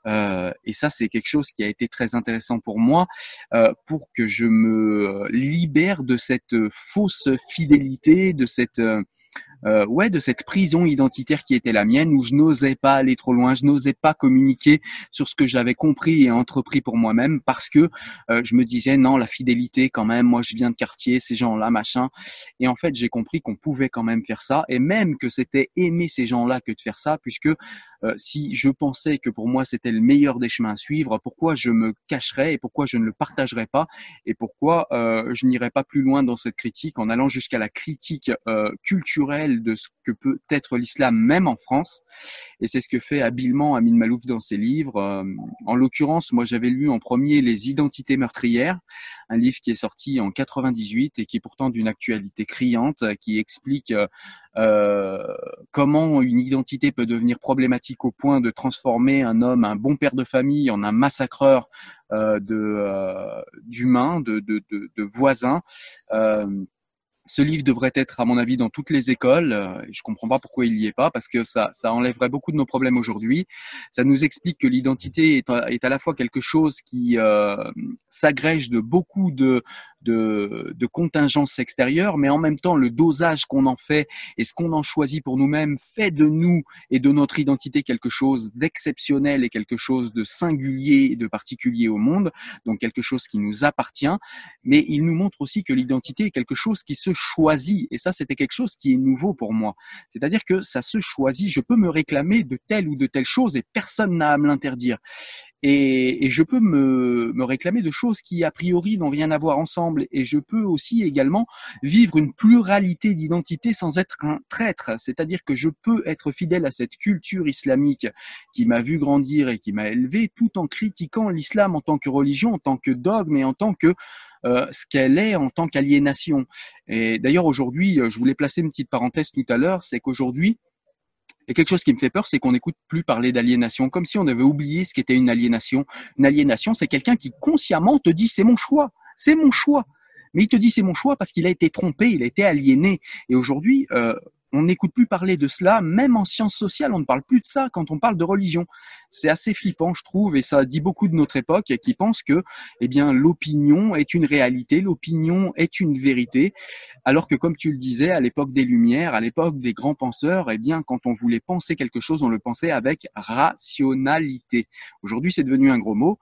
Euh, et ça, c'est quelque chose qui a été très intéressant pour moi, euh, pour que je me libère de cette fausse fidélité, de cette euh, ouais, de cette prison identitaire qui était la mienne, où je n'osais pas aller trop loin, je n'osais pas communiquer sur ce que j'avais compris et entrepris pour moi-même, parce que euh, je me disais non, la fidélité quand même, moi je viens de quartier, ces gens-là, machin. Et en fait, j'ai compris qu'on pouvait quand même faire ça, et même que c'était aimer ces gens-là que de faire ça, puisque euh, si je pensais que pour moi c'était le meilleur des chemins à suivre, pourquoi je me cacherais et pourquoi je ne le partagerais pas et pourquoi euh, je n'irais pas plus loin dans cette critique en allant jusqu'à la critique euh, culturelle de ce que peut être l'islam même en France? Et c'est ce que fait habilement Amin Malouf dans ses livres. en l'occurrence, moi j'avais lu en premier Les identités meurtrières, un livre qui est sorti en 98 et qui est pourtant d'une actualité criante, qui explique euh, comment une identité peut devenir problématique au point de transformer un homme, un bon père de famille, en un massacreur euh, euh, d'humains, de, de, de, de, voisins? Ce livre devrait être, à mon avis, dans toutes les écoles. Euh, je comprends pas pourquoi il y est pas, parce que ça, ça enlèverait beaucoup de nos problèmes aujourd'hui. Ça nous explique que l'identité est, est, à la fois quelque chose qui euh, s'agrège de beaucoup de, de, de contingences extérieures, mais en même temps, le dosage qu'on en fait et ce qu'on en choisit pour nous-mêmes fait de nous et de notre identité quelque chose d'exceptionnel et quelque chose de singulier et de particulier au monde, donc quelque chose qui nous appartient. Mais il nous montre aussi que l'identité est quelque chose qui se choisit. Et ça, c'était quelque chose qui est nouveau pour moi. C'est-à-dire que ça se choisit. Je peux me réclamer de telle ou de telle chose et personne n'a à me l'interdire. Et, et, je peux me, me, réclamer de choses qui a priori n'ont rien à voir ensemble. Et je peux aussi également vivre une pluralité d'identités sans être un traître. C'est-à-dire que je peux être fidèle à cette culture islamique qui m'a vu grandir et qui m'a élevé, tout en critiquant l'islam en tant que religion, en tant que dogme et en tant que euh, ce qu'elle est en tant qu'aliénation. Et d'ailleurs aujourd'hui, euh, je voulais placer une petite parenthèse tout à l'heure, c'est qu'aujourd'hui, et quelque chose qui me fait peur, c'est qu'on n'écoute plus parler d'aliénation, comme si on avait oublié ce qu'était une aliénation. Une aliénation, c'est quelqu'un qui consciemment te dit c'est mon choix, c'est mon choix. Mais il te dit c'est mon choix parce qu'il a été trompé, il a été aliéné. Et aujourd'hui, euh, on n'écoute plus parler de cela, même en sciences sociales, on ne parle plus de ça quand on parle de religion. C'est assez flippant, je trouve, et ça dit beaucoup de notre époque qui pense que, eh bien, l'opinion est une réalité, l'opinion est une vérité, alors que, comme tu le disais, à l'époque des Lumières, à l'époque des grands penseurs, eh bien, quand on voulait penser quelque chose, on le pensait avec rationalité. Aujourd'hui, c'est devenu un gros mot,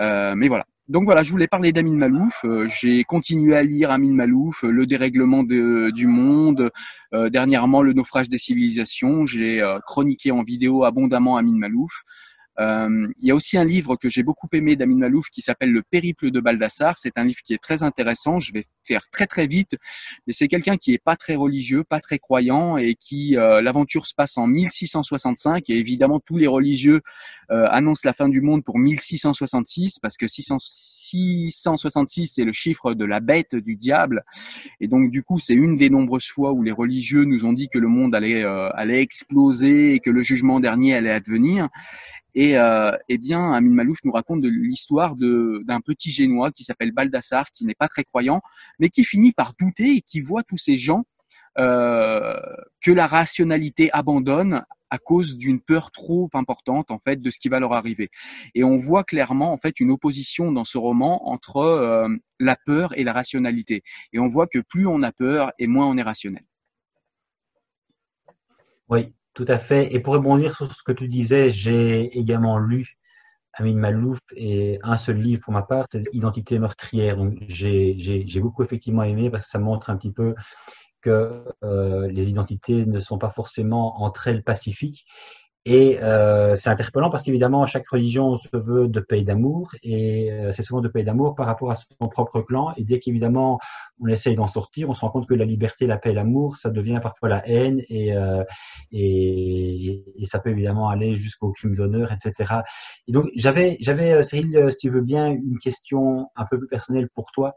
euh, mais voilà donc voilà, je voulais parler d'Amin Malouf. Euh, j'ai continué à lire Amin Malouf, euh, Le dérèglement du monde, euh, dernièrement Le naufrage des civilisations. J'ai chroniqué en vidéo abondamment Amin Malouf. Euh, il y a aussi un livre que j'ai beaucoup aimé d'Amin Malouf qui s'appelle Le périple de Baldassar. C'est un livre qui est très intéressant. Je vais faire très très vite, mais c'est quelqu'un qui est pas très religieux, pas très croyant et qui euh, l'aventure se passe en 1665 et évidemment tous les religieux euh, annoncent la fin du monde pour 1666 parce que 666 c'est le chiffre de la bête du diable. Et donc du coup c'est une des nombreuses fois où les religieux nous ont dit que le monde allait allait exploser et que le jugement dernier allait advenir. Et euh, eh bien, Amin Malouf nous raconte de l'histoire d'un petit génois qui s'appelle Baldassar, qui n'est pas très croyant, mais qui finit par douter et qui voit tous ces gens euh, que la rationalité abandonne à cause d'une peur trop importante en fait de ce qui va leur arriver. Et on voit clairement en fait une opposition dans ce roman entre euh, la peur et la rationalité. Et on voit que plus on a peur et moins on est rationnel. Oui, tout à fait. Et pour rebondir sur ce que tu disais, j'ai également lu Amin Malouf et un seul livre pour ma part, c'est Identité meurtrière. Donc j'ai beaucoup effectivement aimé parce que ça montre un petit peu que euh, les identités ne sont pas forcément entre elles pacifiques et euh, c'est interpellant parce qu'évidemment, chaque religion se veut de paix et d'amour, et euh, c'est souvent de paix et d'amour par rapport à son propre clan. Et dès qu'évidemment on essaye d'en sortir, on se rend compte que la liberté, la paix l'amour, ça devient parfois la haine, et, et, ça peut évidemment aller jusqu'au crime d'honneur, etc. Et donc j'avais, j'avais Cyril, si tu veux bien, une question un peu plus personnelle pour toi.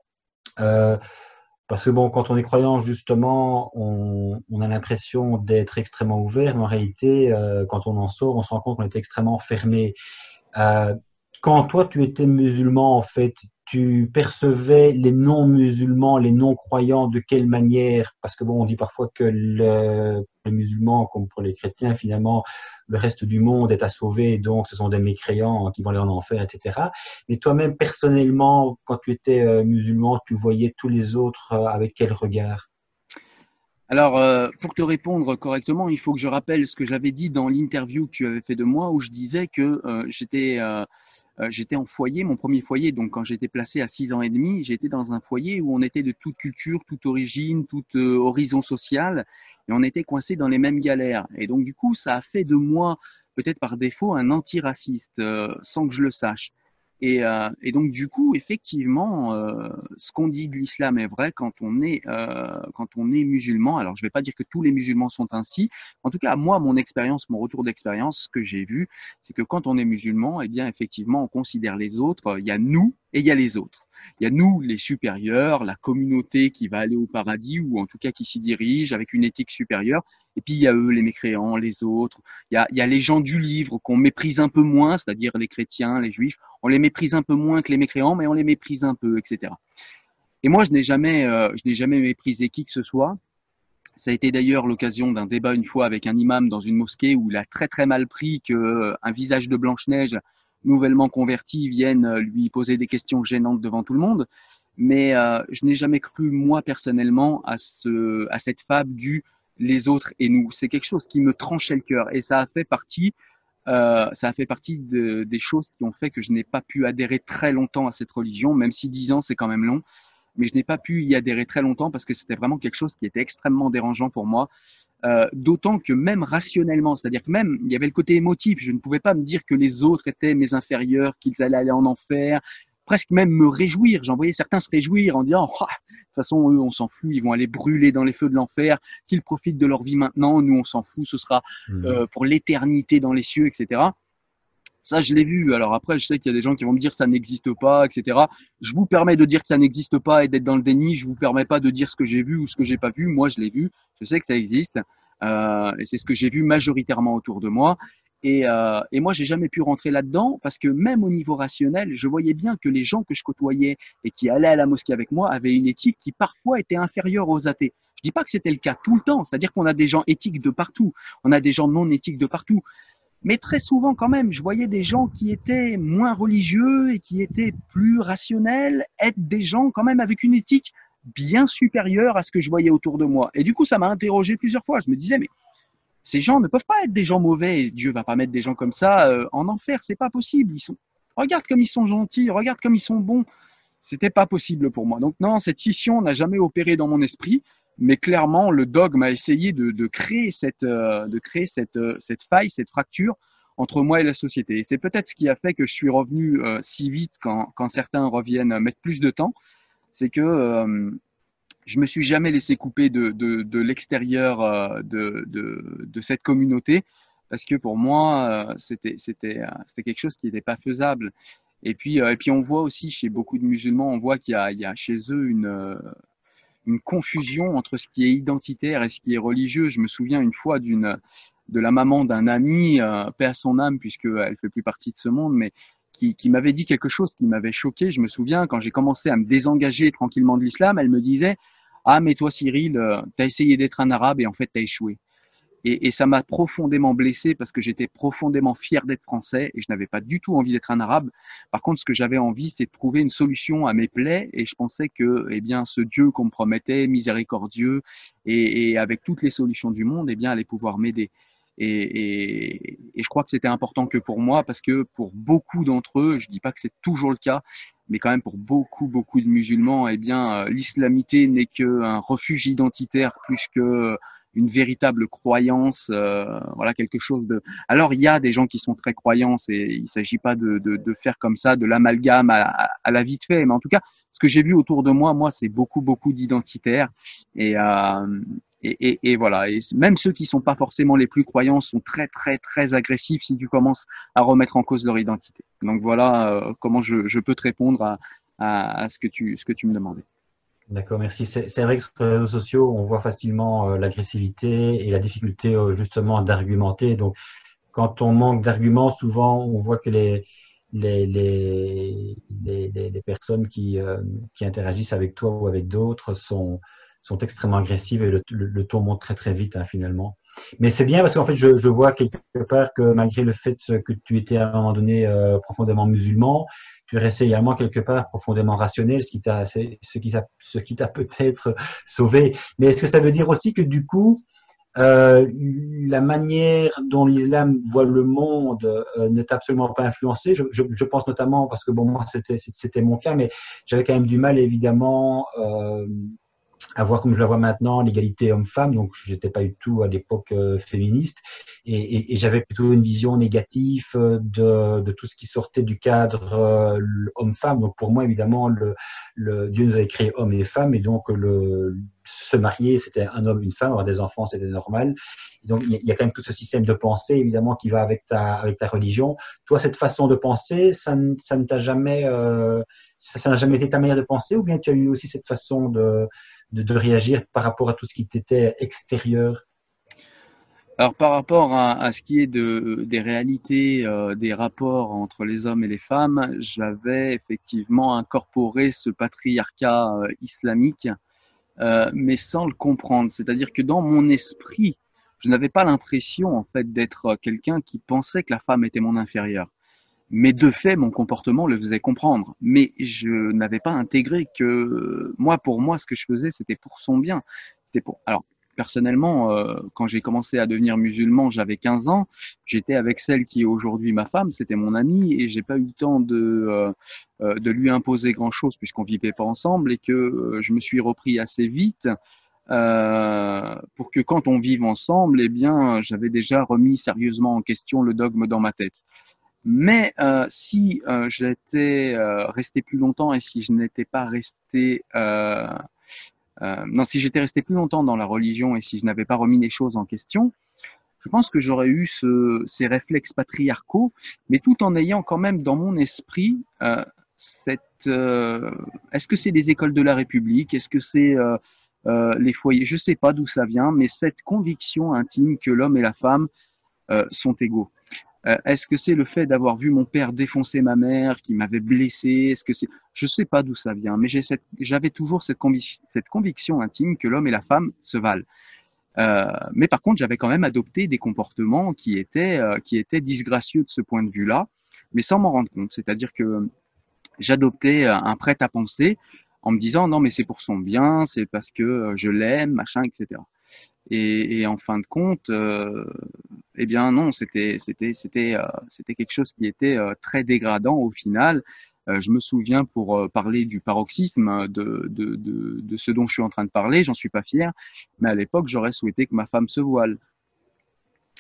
Parce que bon, quand on est croyant, justement, on, on a l'impression d'être extrêmement ouvert, mais en réalité, euh, quand on en sort, on se rend compte qu'on est extrêmement fermé. Euh, quand toi tu étais musulman, en fait, tu percevais les non-musulmans, les non-croyants de quelle manière? Parce que bon, on dit parfois que le, les musulmans, comme pour les chrétiens, finalement, le reste du monde est à sauver, donc ce sont des mécréants qui vont aller en enfer, etc. Mais toi-même, personnellement, quand tu étais euh, musulman, tu voyais tous les autres euh, avec quel regard? Alors, euh, pour te répondre correctement, il faut que je rappelle ce que j'avais dit dans l'interview que tu avais fait de moi, où je disais que j'étais j'étais en foyer, mon premier foyer, donc quand j'étais placé à 6 ans et demi, j'étais dans un foyer où on était de toute culture, toute origine, toute horizon social, et on était coincé dans les mêmes galères. Et donc, du coup, ça a fait de moi, peut-être par défaut, un antiraciste, euh, sans que je le sache. Et, euh, et, donc du coup, effectivement, euh, ce qu'on dit de l'islam est vrai quand on est euh, quand on est musulman. Alors, je ne vais pas dire que tous les musulmans sont ainsi. En tout cas, moi, mon expérience, mon retour d'expérience, ce que j'ai vu, c'est que quand on est musulman, eh bien, effectivement, on considère les autres. Il y a nous et il y a les autres. Il y a nous, les supérieurs, la communauté qui va aller au paradis ou en tout cas qui s'y dirige avec une éthique supérieure. Et puis il y a eux, les mécréants, les autres. Il y a, les gens du livre qu'on méprise un peu moins, c'est-à-dire les chrétiens, les juifs. On les méprise un peu moins que les mécréants, mais on les méprise un peu, etc. Et moi, je n'ai jamais, euh, je n'ai jamais méprisé qui que ce soit. Ça a été d'ailleurs l'occasion d'un débat une fois avec un imam dans une mosquée où il a très très mal pris que euh, visage de Blanche Neige nouvellement convertis viennent euh, lui poser des questions gênantes devant tout le monde. Mais euh, je n'ai jamais cru, moi personnellement, à, ce, à cette fable du les autres et nous. C'est quelque chose qui me tranchait le cœur et ça a fait partie, euh, ça a fait partie de, des choses qui ont fait que je n'ai pas pu adhérer très longtemps à cette religion, même si dix ans c'est quand même long. Mais je n'ai pas pu y adhérer très longtemps parce que c'était vraiment quelque chose qui était extrêmement dérangeant pour moi. Euh, d'autant que même rationnellement, c'est-à-dire que même il y avait le côté émotif, je ne pouvais pas me dire que les autres étaient mes inférieurs, qu'ils allaient aller en enfer, presque même me réjouir. J'en voyais certains se réjouir en disant, oh, de toute façon, eux, on s'en fout, ils vont aller brûler dans les feux de l'enfer, qu'ils profitent de leur vie maintenant, nous, on s'en fout, ce sera mmh. euh, pour l'éternité dans les cieux, etc. Ça, je l'ai vu. Alors après, je sais qu'il y a des gens qui vont me dire ça n'existe pas, etc. Je vous permets de dire que ça n'existe pas et d'être dans le déni. Je vous permets pas de dire ce que j'ai vu ou ce que j'ai pas vu. Moi, je l'ai vu. Je sais que ça existe. Euh, et c'est ce que j'ai vu majoritairement autour de moi. Et, euh, et moi, j'ai jamais pu rentrer là-dedans parce que même au niveau rationnel, je voyais bien que les gens que je côtoyais et qui allaient à la mosquée avec moi avaient une éthique qui parfois était inférieure aux athées. Je dis pas que c'était le cas tout le temps, c'est-à-dire qu'on a des gens éthiques de partout, on a des gens non éthiques de partout, mais très souvent, quand même, je voyais des gens qui étaient moins religieux et qui étaient plus rationnels être des gens quand même avec une éthique bien supérieure à ce que je voyais autour de moi. Et du coup, ça m'a interrogé plusieurs fois. Je me disais, mais ces gens ne peuvent pas être des gens mauvais. Dieu va pas mettre des gens comme ça euh, en enfer. C'est pas possible. Ils sont, regarde comme ils sont gentils, regarde comme ils sont bons. C'était pas possible pour moi. Donc non, cette scission n'a jamais opéré dans mon esprit mais clairement, le dogme a essayé de, créer, cette, euh, de créer cette, euh, cette faille, cette fracture entre moi et la société. Et c'est peut-être ce qui a fait que je suis revenu euh, si vite quand, quand, certains reviennent mettre plus de temps. C'est que euh, je me suis jamais laissé couper de, de, de l'extérieur de, de, de, cette communauté parce que pour moi, c'était, c'était, c'était quelque chose qui n'était pas faisable. Et puis, et puis on voit aussi chez beaucoup de musulmans, on voit qu'il y y a chez eux une une confusion entre ce qui est identitaire et ce qui est religieux. Je me souviens une fois de la maman d'un ami, euh, paix son âme, puisqu'elle fait plus partie de ce monde, mais qui, m'avait dit quelque chose qui m'avait choqué. Je me souviens quand j'ai commencé à me désengager tranquillement de l'islam, elle me disait Ah, mais toi, Cyril, euh, tu as essayé d'être un arabe et en fait, tu as échoué. Et, et ça m'a profondément blessé parce que j'étais profondément fier d'être français et je n'avais pas du tout envie d'être un arabe. Par contre, ce que j'avais envie, c'est de trouver une solution à mes plaies et je pensais que, eh bien, ce Dieu qu'on me promettait, miséricordieux et, et, avec toutes les solutions du monde, eh bien, allait pouvoir m'aider. Et, et, et, je crois que c'était important que pour moi, parce que pour beaucoup d'entre eux, je dis pas que c'est toujours le cas, mais quand même pour beaucoup, beaucoup de musulmans, eh bien, l'islamité n'est qu'un refuge identitaire plus que une véritable croyance, euh, voilà quelque chose de. Alors il y a des gens qui sont très croyants et il s'agit pas de, de, de, faire comme ça de l'amalgame à, à, la vite fait, mais en tout cas ce que j'ai vu autour de moi, moi c'est beaucoup beaucoup d'identitaires et, euh, et, et, voilà. Et même ceux qui sont pas forcément les plus croyants sont très très très agressifs si tu commences à remettre en cause leur identité. Donc voilà euh, comment je, je, peux te répondre à, à, à ce que tu ce que tu me demandais. D'accord, merci. C'est vrai que sur les réseaux sociaux, on voit facilement euh, l'agressivité et la difficulté euh, justement d'argumenter. Donc, quand on manque d'arguments, souvent, on voit que les, les, les, personnes qui, qui interagissent avec toi ou avec d'autres sont, sont extrêmement agressives et le, le, ton monte très très vite hein, finalement. Mais c'est bien parce qu'en fait, je, vois quelque part que malgré le fait que tu étais à un moment donné euh, profondément musulman, tu restais également quelque part profondément rationnel, ce qui t'a, ce qui t'a, peut-être sauvé. Mais est-ce que ça veut dire aussi que du coup, euh, la manière dont l'islam voit le monde euh, n'est absolument pas influencée. Je, pense notamment parce que bon moi c'était c'était mon cas, mais j'avais quand même du mal évidemment à voir comme je la vois maintenant l'égalité homme-femme. Donc, je n'étais pas du tout à l'époque euh, féministe et, et, et j'avais plutôt une vision négative euh, de, de, tout ce qui sortait du cadre euh, homme-femme. Donc, pour moi, évidemment, le, le, Dieu nous avait créé homme et femme et donc le, se marier, c'était un homme, une femme, avoir des enfants, c'était normal. donc, il y a quand même tout ce système de pensée, évidemment, qui va avec ta, avec ta religion. Toi, cette façon de penser, ça, ça ne t'a jamais, euh, ça n'a jamais été ta manière de penser? Ou bien tu as eu aussi cette façon de, de, réagir par rapport à tout ce qui t'était extérieur? Alors par rapport à, ce qui est de, des réalités, euh, des rapports entre les hommes et les femmes, j'avais effectivement incorporé ce patriarcat euh, islamique, euh, mais sans le comprendre. C'est-à-dire que dans mon esprit, je n'avais pas l'impression en fait d'être quelqu'un qui pensait que la femme était mon inférieur. Mais de fait, mon comportement le faisait comprendre. Mais je n'avais pas intégré que moi, pour moi, ce que je faisais, c'était pour son bien. C'était pour. Alors, personnellement, euh, quand j'ai commencé à devenir musulman, j'avais 15 ans. J'étais avec celle qui est aujourd'hui ma femme. C'était mon amie et j'ai pas eu le temps de euh, euh de lui imposer grand chose puisqu'on vivait pas ensemble et que euh, je me suis repris assez vite. Euh, pour que quand on vive ensemble, eh bien, j'avais déjà remis sérieusement en question le dogme dans ma tête. Mais euh, si euh, j'étais euh, resté plus longtemps et si je n'étais pas resté, euh, euh, non, si j'étais resté plus longtemps dans la religion et si je n'avais pas remis les choses en question, je pense que j'aurais eu ce, ces réflexes patriarcaux, mais tout en ayant quand même dans mon esprit cette. Est-ce que c'est les écoles de la République? Est-ce que c'est les foyers? Je sais pas d'où ça vient, mais cette conviction intime que l'homme et la femme sont égaux. Euh, est-ce que c'est le fait d'avoir vu mon père défoncer ma mère qui m'avait blessé? Est-ce que c'est Je sais pas d'où ça vient, mais j'avais toujours cette, cette, conviction intime que l'homme et la femme se valent. Euh, mais par contre, j'avais quand même adopté des comportements qui étaient euh, qui étaient disgracieux de ce point de vue-là, mais sans m'en rendre compte. C'est-à-dire que j'adoptais un prêt à penser en me disant non mais c'est pour son bien, c'est parce que je l'aime, machin, etc. Et, en fin de compte, euh, eh bien non, c'était c'était c'était euh, c'était quelque chose qui était euh, très dégradant au final. Je me souviens pour parler du paroxysme de, de, de, de, ce dont je suis en train de parler, j'en suis pas fier, mais à l'époque j'aurais souhaité que ma femme se voile.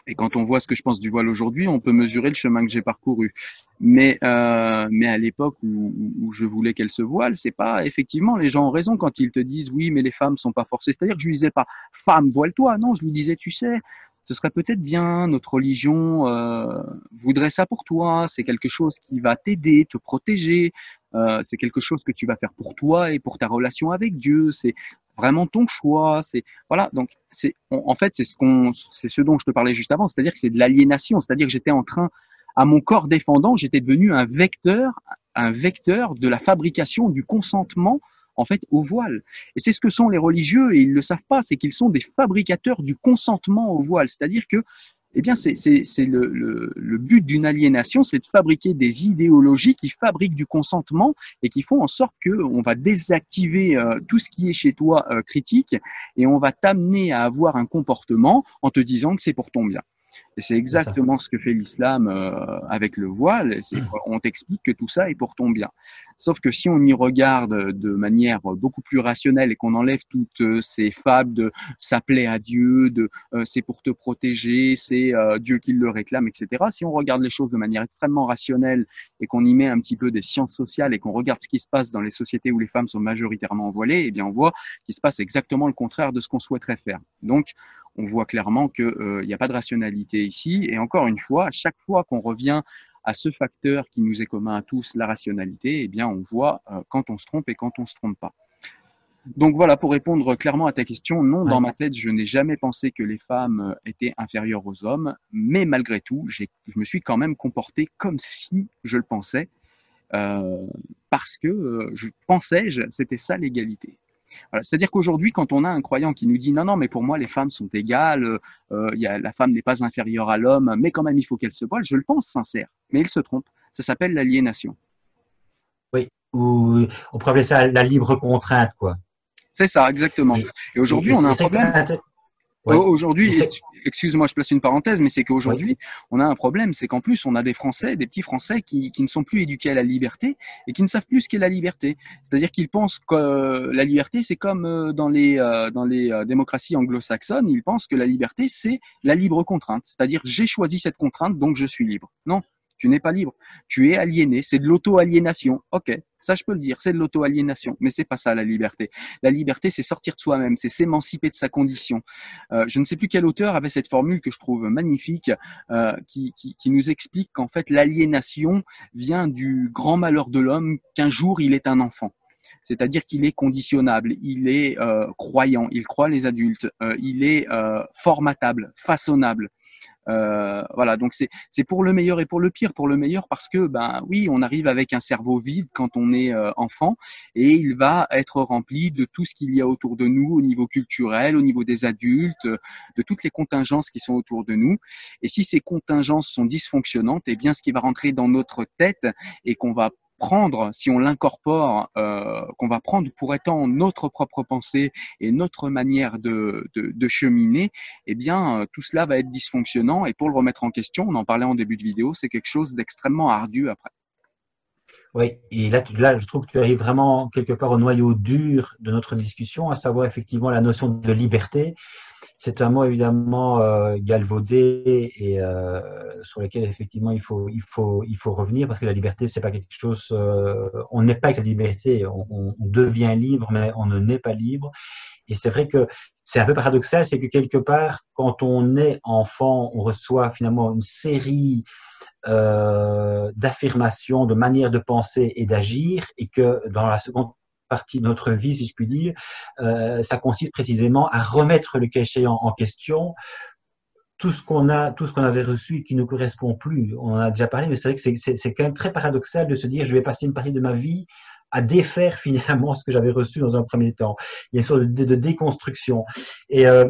Et quand on voit ce que je pense du voile aujourd'hui, on peut mesurer le chemin que j'ai parcouru. Mais, euh, mais à l'époque où, où, je voulais qu'elle se voile, c'est pas effectivement les gens ont raison quand ils te disent oui, mais les femmes sont pas forcées. C'est-à-dire que je lui disais pas femme voile-toi, non, je lui disais tu sais, ce serait peut-être bien, notre religion euh, voudrait ça pour toi, c'est quelque chose qui va t'aider, te protéger, euh, c'est quelque chose que tu vas faire pour toi et pour ta relation avec Dieu, c'est vraiment ton choix, c'est voilà, donc c'est en fait c'est ce qu'on c'est ce dont je te parlais juste avant, c'est-à-dire que c'est de l'aliénation, c'est-à-dire que j'étais en train à mon corps défendant, j'étais devenu un vecteur, un vecteur de la fabrication du consentement en fait au voile. Et c'est ce que sont les religieux et ils le savent pas, c'est qu'ils sont des fabricateurs du consentement au voile. C'est-à-dire que eh bien, c'est le, le, le, but d'une aliénation, c'est de fabriquer des idéologies qui fabriquent du consentement et qui font en sorte que on va désactiver euh, tout ce qui est chez toi euh, critique et on va t'amener à avoir un comportement en te disant que c'est pour ton bien. Et c'est exactement ce que fait l'islam euh, avec le voile. *clears throat* On t'explique que tout ça est pour ton bien. Sauf que si on y regarde de manière beaucoup plus rationnelle et qu'on enlève toutes euh, ces fables de s'appeler à Dieu, de euh, c'est pour te protéger, c'est euh, Dieu qui le réclame, etc. Si on regarde les choses de manière extrêmement rationnelle et qu'on y met un petit peu des sciences sociales et qu'on regarde ce qui se passe dans les sociétés où les femmes sont majoritairement voilées, eh bien on voit qu'il se passe exactement le contraire de ce qu'on souhaiterait faire. Donc on voit clairement qu'il n'y a pas de rationalité ici. Et encore une fois, à chaque fois qu'on revient à ce facteur qui nous est commun à tous, la rationalité, eh bien, on voit euh, quand on se trompe et quand on se trompe pas. Donc voilà, pour répondre clairement à ta question, non, dans ma tête, je n'ai jamais pensé que les femmes étaient inférieures aux hommes, mais malgré tout, je me suis quand même comporté comme si je le pensais, euh, parce que euh, je pensais, c'était ça l'égalité. C'est-à-dire qu'aujourd'hui, quand on a un croyant qui nous dit non, non, mais pour moi, les femmes sont égales, euh, y a, la femme n'est pas inférieure à l'homme, mais quand même, il faut qu'elle se voile, je le pense sincère, mais il se trompe. Ça s'appelle l'aliénation. Oui, ou on pourrait appeler ça la libre contrainte, quoi. C'est ça, exactement. Et, aujourd'hui, on a un problème. Aujourd'hui, excuse-moi, je place une parenthèse, mais c'est qu'aujourd'hui, on a un problème, c'est qu'en plus, on a des Français, des petits Français qui, qui, ne sont plus éduqués à la liberté et qui ne savent plus ce qu'est la liberté. C'est-à-dire qu'ils pensent que la liberté, c'est comme euh, dans les, euh, dans les euh, démocraties anglo-saxonnes, ils pensent que la liberté, c'est la libre contrainte. C'est-à-dire, j'ai choisi cette contrainte, donc je suis libre. Non, tu n'es pas libre. Tu es aliéné. C'est de l'auto-aliénation. Ok, ça je peux le dire. C'est de l'auto-aliénation. Mais c'est pas ça la liberté. La liberté, c'est sortir de soi-même, c'est s'émanciper de sa condition. Euh, je ne sais plus quel auteur avait cette formule que je trouve magnifique, euh, qui, qui, nous explique qu'en fait l'aliénation vient du grand malheur de l'homme qu'un jour il est un enfant c'est-à-dire qu'il est conditionnable, il est euh, croyant, il croit les adultes, il est formatable, façonnable. Euh, voilà, donc c'est pour le meilleur et pour le pire. Pour le meilleur parce que ben oui, on arrive avec un cerveau vide quand on est euh, enfant et il va être rempli de tout ce qu'il y a autour de nous au niveau culturel, au niveau des adultes, de toutes les contingences qui sont autour de nous. Et si ces contingences sont dysfonctionnantes, eh bien ce qui va rentrer dans notre tête et qu'on va prendre, si on l'incorpore, euh, qu'on va prendre pour étant notre propre pensée et notre manière de, cheminer, eh bien, euh, tout cela va être dysfonctionnant. Et pour le remettre en question, on en parlait en début de vidéo, c'est quelque chose d'extrêmement ardu après. Oui, et là, je trouve que tu arrives vraiment quelque part au noyau dur de notre discussion, à savoir effectivement la notion de liberté. C'est un mot évidemment euh, galvaudé et euh, sur lequel effectivement il faut il faut il faut revenir parce que la liberté c'est pas quelque chose. Euh, on n'est pas avec la liberté, on, devient libre, mais on ne naît pas libre. Et c'est vrai que c'est un peu paradoxal, c'est que quelque part quand on est enfant, on reçoit finalement une série d'affirmations, de manières de penser et d'agir, et que dans la seconde partie de notre vie, si je puis dire, euh, ça consiste précisément à remettre le cas échéant en question tout ce qu'on a, tout ce qu'on avait reçu et qui ne correspond plus. On en a déjà parlé, mais c'est vrai que c'est quand même très paradoxal de se dire, je vais passer une partie de ma vie à défaire *laughs* finalement ce que j'avais reçu dans un premier temps. Il y a une sorte de, déconstruction. Et euh,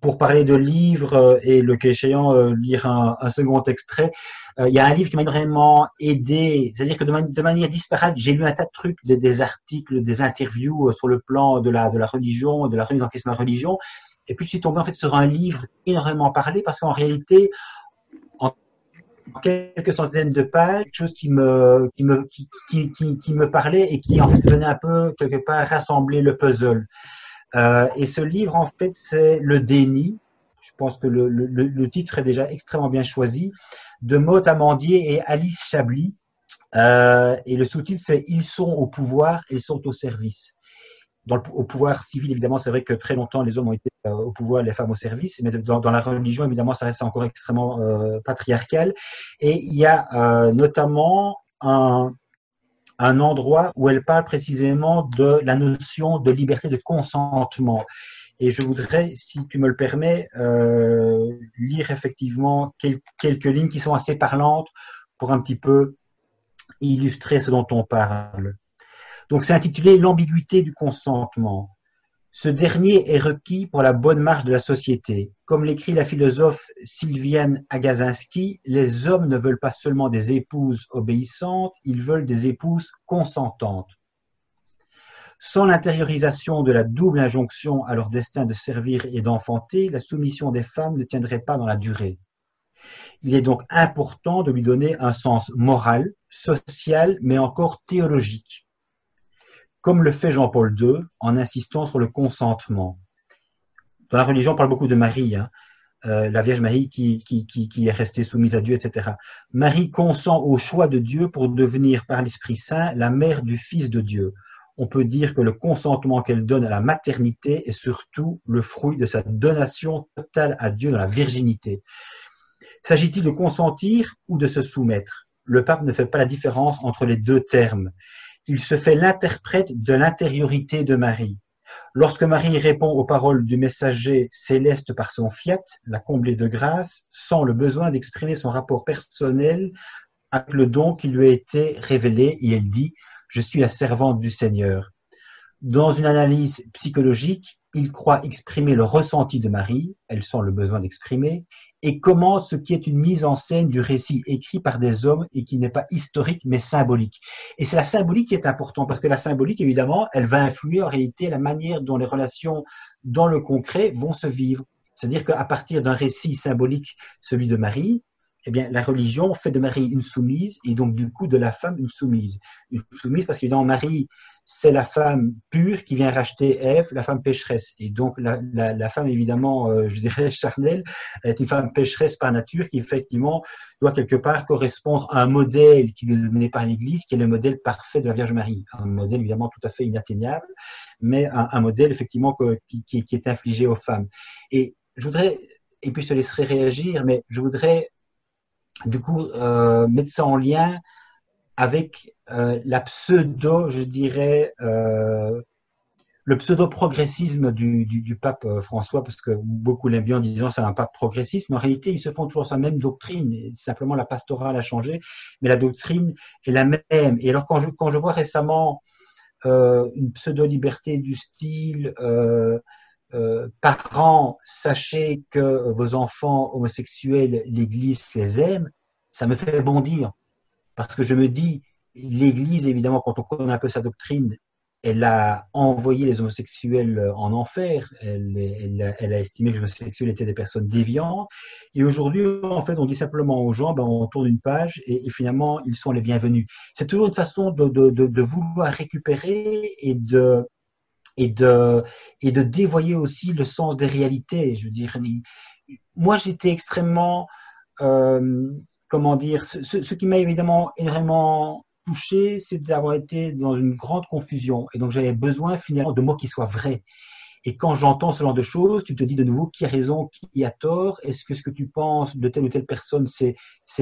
pour parler de livres euh, et le cas échéant euh, lire un, second extrait, euh, il y a un livre qui m'a vraiment aidé, c'est-à-dire que de, manière disparate, j'ai lu un tas de trucs, des, articles, des interviews sur le plan de la, de la religion, de la remise en question de la religion, et puis je suis tombé en fait sur un livre énormément parlé parce qu'en réalité, en quelques centaines de pages, quelque chose qui me, qui me, qui, qui, qui, qui me parlait et qui en fait venait un peu quelque part rassembler le puzzle. Euh, et ce livre, en fait, c'est Le déni. Je pense que le, titre est déjà extrêmement bien choisi, de Maud Amandier et Alice Chablis. Euh, et le sous-titre, c'est Ils sont au pouvoir ils sont au service. Au pouvoir civil, évidemment, c'est vrai que très longtemps, les hommes ont été euh, au pouvoir, les femmes au service, mais dans, la religion, évidemment, ça reste encore extrêmement patriarcal. Et il y a notamment un, un endroit où elle parle précisément de la notion de liberté de consentement. Et je voudrais, si tu me le permets, euh, lire effectivement quel, quelques lignes qui sont assez parlantes pour un petit peu illustrer ce dont on parle. Donc c'est intitulé L'ambiguïté du consentement. Ce dernier est requis pour la bonne marche de la société. Comme l'écrit la philosophe Sylviane Agazinski, les hommes ne veulent pas seulement des épouses obéissantes, ils veulent des épouses consentantes. Sans l'intériorisation de la double injonction à leur destin de servir et d'enfanter, la soumission des femmes ne tiendrait pas dans la durée. Il est donc important de lui donner un sens moral, social, mais encore théologique comme le fait Jean-Paul II en insistant sur le consentement. Dans la religion, on parle beaucoup de Marie, hein, euh, la Vierge Marie qui, est restée soumise à Dieu, etc. Marie consent au choix de Dieu pour devenir par l'Esprit Saint la mère du Fils de Dieu. On peut dire que le consentement qu'elle donne à la maternité est surtout le fruit de sa donation totale à Dieu dans la virginité. S'agit-il de consentir ou de se soumettre? Le pape ne fait pas la différence entre les deux termes il se fait l'interprète de l'intériorité de Marie. Lorsque Marie répond aux paroles du messager céleste par son fiat, la comblée de grâce, sans le besoin d'exprimer son rapport personnel avec le don qui lui a été révélé, et elle dit Je suis la servante du Seigneur. Dans une analyse psychologique, il croit exprimer le ressenti de Marie, elle sent le besoin d'exprimer, et comment ce qui est une mise en scène du récit écrit par des hommes et qui n'est pas historique mais symbolique. Et c'est la symbolique qui est importante parce que la symbolique, évidemment, elle va influer en réalité la manière dont les relations dans le concret vont se vivre. C'est-à-dire qu'à partir d'un récit symbolique, celui de Marie, eh bien, la religion fait de Marie une soumise et donc du coup de la femme une soumise. Une soumise parce qu'évidemment Marie, c'est la femme pure qui vient racheter Ève, la femme pécheresse. Et donc la, femme évidemment, euh, je dirais charnelle, est une femme pécheresse par nature qui effectivement doit quelque part correspondre à un modèle qui est donné par l'Église, qui est le modèle parfait de la Vierge Marie. Un modèle évidemment tout à fait inatteignable, mais un, modèle effectivement qui est infligé aux femmes. Et je voudrais, et puis je te laisserai réagir, mais je voudrais du coup, euh, mettre ça en lien avec euh, la pseudo, je dirais, euh, le pseudo-progressisme du, pape euh, François, parce que beaucoup l'aiment bien en disant c'est un pape progressiste, mais en réalité, ils se font toujours sa même doctrine. Simplement, la pastorale a changé, mais la doctrine est la même. Et alors, quand je, vois récemment euh, une pseudo-liberté du style parents, sachez que vos enfants homosexuels, l'Église les aime, ça me fait bondir. Parce que je me dis, l'Église, évidemment, quand on connaît un peu sa doctrine, elle a envoyé les homosexuels en enfer. Elle, a estimé que les homosexuels étaient des personnes déviantes. Et aujourd'hui, en fait, on dit simplement aux gens, ben, on tourne une page et, finalement, ils sont les bienvenus. C'est toujours une façon de, vouloir récupérer et de, et dévoyer aussi le sens des réalités. Je veux dire, moi j'étais extrêmement, euh, comment dire, ce, qui m'a évidemment énormément touché, c'est d'avoir été dans une grande confusion. Et donc j'avais besoin finalement de mots qui soient vrais. Et quand j'entends ce genre de choses, tu te dis de nouveau qui a raison, qui a tort? Est-ce que ce que tu penses de telle ou telle personne, c'est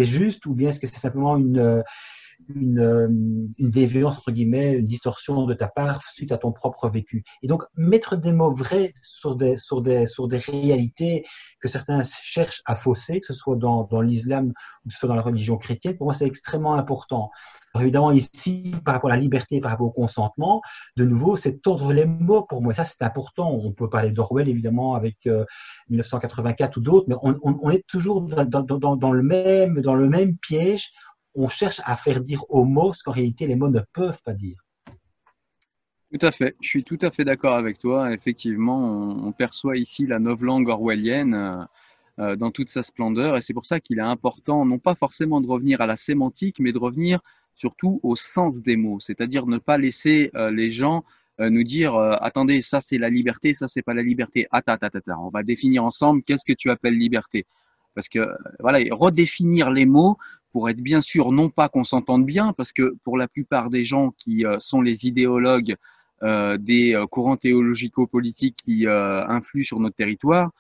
juste, ou bien est-ce que c'est simplement une une, euh, déviance, entre guillemets, une distorsion de ta part suite à ton propre vécu. Et donc, mettre des mots vrais sur des, sur des, sur des réalités que certains cherchent à fausser, que ce soit dans, dans l'islam ou que ce soit dans la religion chrétienne, pour moi, c'est extrêmement important. Alors évidemment, ici, par rapport à la liberté, par rapport au consentement, de nouveau, c'est tordre les mots pour moi. Ça, c'est important. On peut parler d'Orwell, évidemment, avec euh, 1984 ou d'autres, mais on, est toujours dans, le même, dans le même piège on cherche à faire dire aux mots ce qu'en réalité les mots ne peuvent pas dire. Tout à fait, je suis tout à fait d'accord avec toi. Effectivement, on, perçoit ici la novlangue orwellienne euh, euh, dans toute sa splendeur et c'est pour ça qu'il est important, non pas forcément de revenir à la sémantique, mais de revenir surtout au sens des mots, c'est-à-dire ne pas laisser euh, les gens nous dire attendez, ça c'est la liberté, ça c'est pas la liberté. Attends, attends, attends, on va définir ensemble qu'est-ce que tu appelles liberté. Parce que voilà, redéfinir les mots pour être bien sûr non pas qu'on s'entende bien, parce que pour la plupart des gens qui euh, sont les idéologues euh, des euh, courants théologico-politiques qui influent sur notre territoire,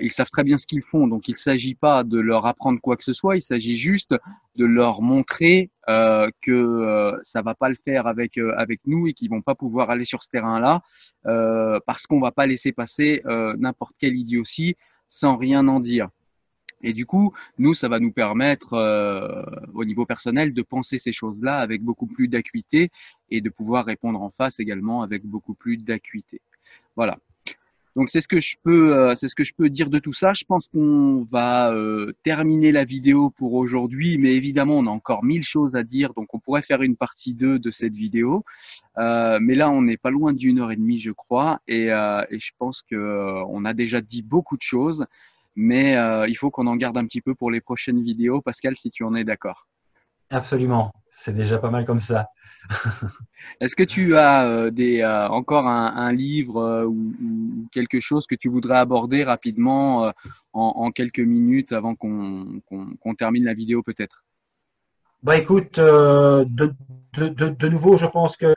ils savent très bien ce qu'ils font. Donc il ne s'agit pas de leur apprendre quoi que ce soit, il s'agit juste de leur montrer que ça va pas le faire avec avec nous et qu'ils vont pas pouvoir aller sur ce terrain-là parce qu'on va pas laisser passer n'importe quelle idiotie sans rien en dire. Et du coup, nous, ça va nous permettre, euh, au niveau personnel, de penser ces choses-là avec beaucoup plus d'acuité et de pouvoir répondre en face également avec beaucoup plus d'acuité. Voilà. Donc c'est ce que je peux, euh, c'est ce que je peux dire de tout ça. Je pense qu'on va euh, terminer la vidéo pour aujourd'hui, mais évidemment on a encore mille choses à dire, donc on pourrait faire une partie 2 de cette vidéo. Euh, mais là on n'est pas loin d'une heure et demie, je crois, et, euh, et je pense que euh, on a déjà dit beaucoup de choses mais euh, il faut qu'on en garde un petit peu pour les prochaines vidéos. Pascal, si tu en es d'accord. Absolument, c'est déjà pas mal comme ça. *laughs* Est-ce que tu as euh, des, euh, encore un, un livre ou, ou, quelque chose que tu voudrais aborder rapidement en, en, quelques minutes avant qu'on qu qu termine la vidéo peut-être? Bah écoute, de, de, de, de, nouveau, je pense que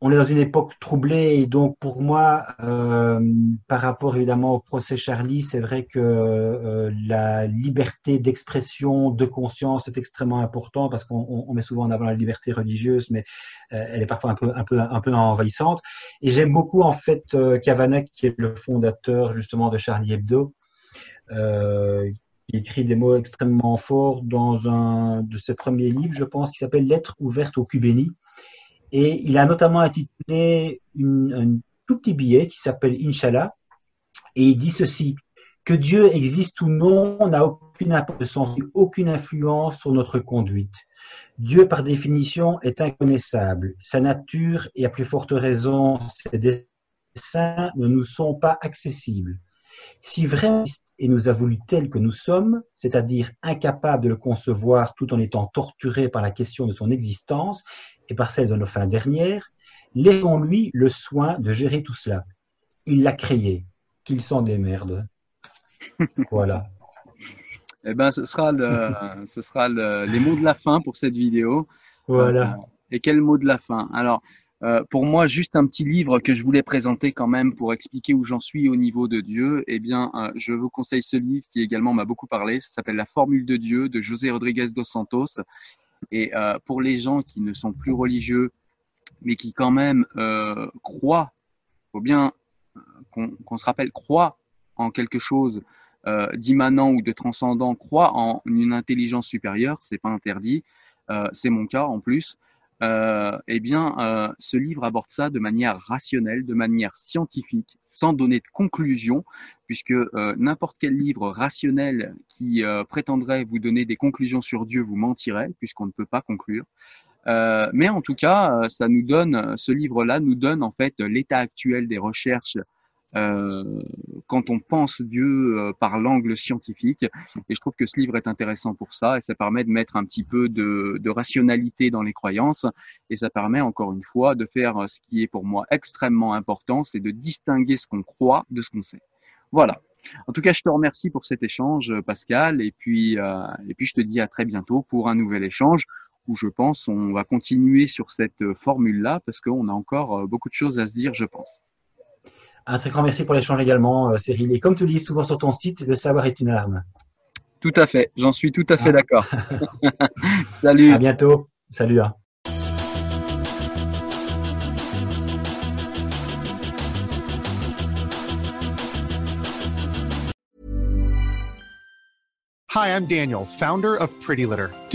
on est dans une époque troublée et donc pour moi, euh, par rapport évidemment au procès Charlie, c'est vrai que euh, la liberté d'expression, de conscience est extrêmement importante parce qu'on met souvent en avant la liberté religieuse, mais euh, elle est parfois un peu, envahissante. Et j'aime beaucoup en fait Kavanagh, qui est le fondateur justement de Charlie Hebdo, qui écrit des mots extrêmement forts dans un de ses premiers livres, je pense, qui s'appelle Lettres ouvertes au Cubéni et il a notamment intitulé un tout petit billet qui s'appelle Inch'Allah. Et il dit ceci que Dieu existe ou non n'a aucune influence sur notre conduite. Dieu, par définition, est inconnaissable. Sa nature et à plus forte raison ses desseins ne nous sont pas accessibles. Si vraiment et nous a voulu tels que nous sommes, c'est-à-dire incapables de le concevoir tout en étant torturés par la question de son existence et par celle de nos fins dernières, laissons-lui le soin de gérer tout cela. Il l'a créé, qu'il s'en démerde. *laughs* voilà. Eh ben, ce sera, le, *laughs* ce sera les mots de la fin pour cette vidéo. Voilà. Euh, et quel mot de la fin? Alors, euh, pour moi, juste un petit livre que je voulais présenter quand même pour expliquer où j'en suis au niveau de Dieu. Eh bien, euh, je vous conseille ce livre qui également m'a beaucoup parlé. Ça s'appelle La Formule de Dieu de José Rodriguez dos Santos. Et euh, pour les gens qui ne sont plus religieux, mais qui quand même euh, croient, faut bien qu'on se rappelle, croient en quelque chose d'immanent ou de transcendant, croient en une intelligence supérieure, c'est pas interdit. c'est mon cas en plus euh, eh bien, euh, ce livre aborde ça de manière rationnelle, de manière scientifique, sans donner de conclusion, puisque euh, n'importe quel livre rationnel qui euh, prétendrait vous donner des conclusions sur Dieu vous mentirait, puisqu'on ne peut pas conclure. Euh, mais en tout cas, ça nous donne, ce livre-là nous donne en fait l'état actuel des recherches euh, quand on pense Dieu euh, par l'angle scientifique. Et je trouve que ce livre est intéressant pour ça et ça permet de mettre un petit peu de, de rationalité dans les croyances et ça permet encore une fois de faire ce qui est pour moi extrêmement important, c'est de distinguer ce qu'on croit de ce qu'on sait. Voilà. En tout cas, je te remercie pour cet échange, Pascal, et puis euh, et puis je te dis à très bientôt pour un nouvel échange où je pense on va continuer sur cette formule-là parce qu'on a encore beaucoup de choses à se dire, je pense. Un très grand merci pour l'échange également, euh, Cyril. Et comme tu le dis souvent sur ton site, le savoir est une arme. Tout à fait, j'en suis tout à fait ah. d'accord. *laughs* Salut. À bientôt. Salut. Hein. Hi, I'm Daniel, founder of Pretty Litter.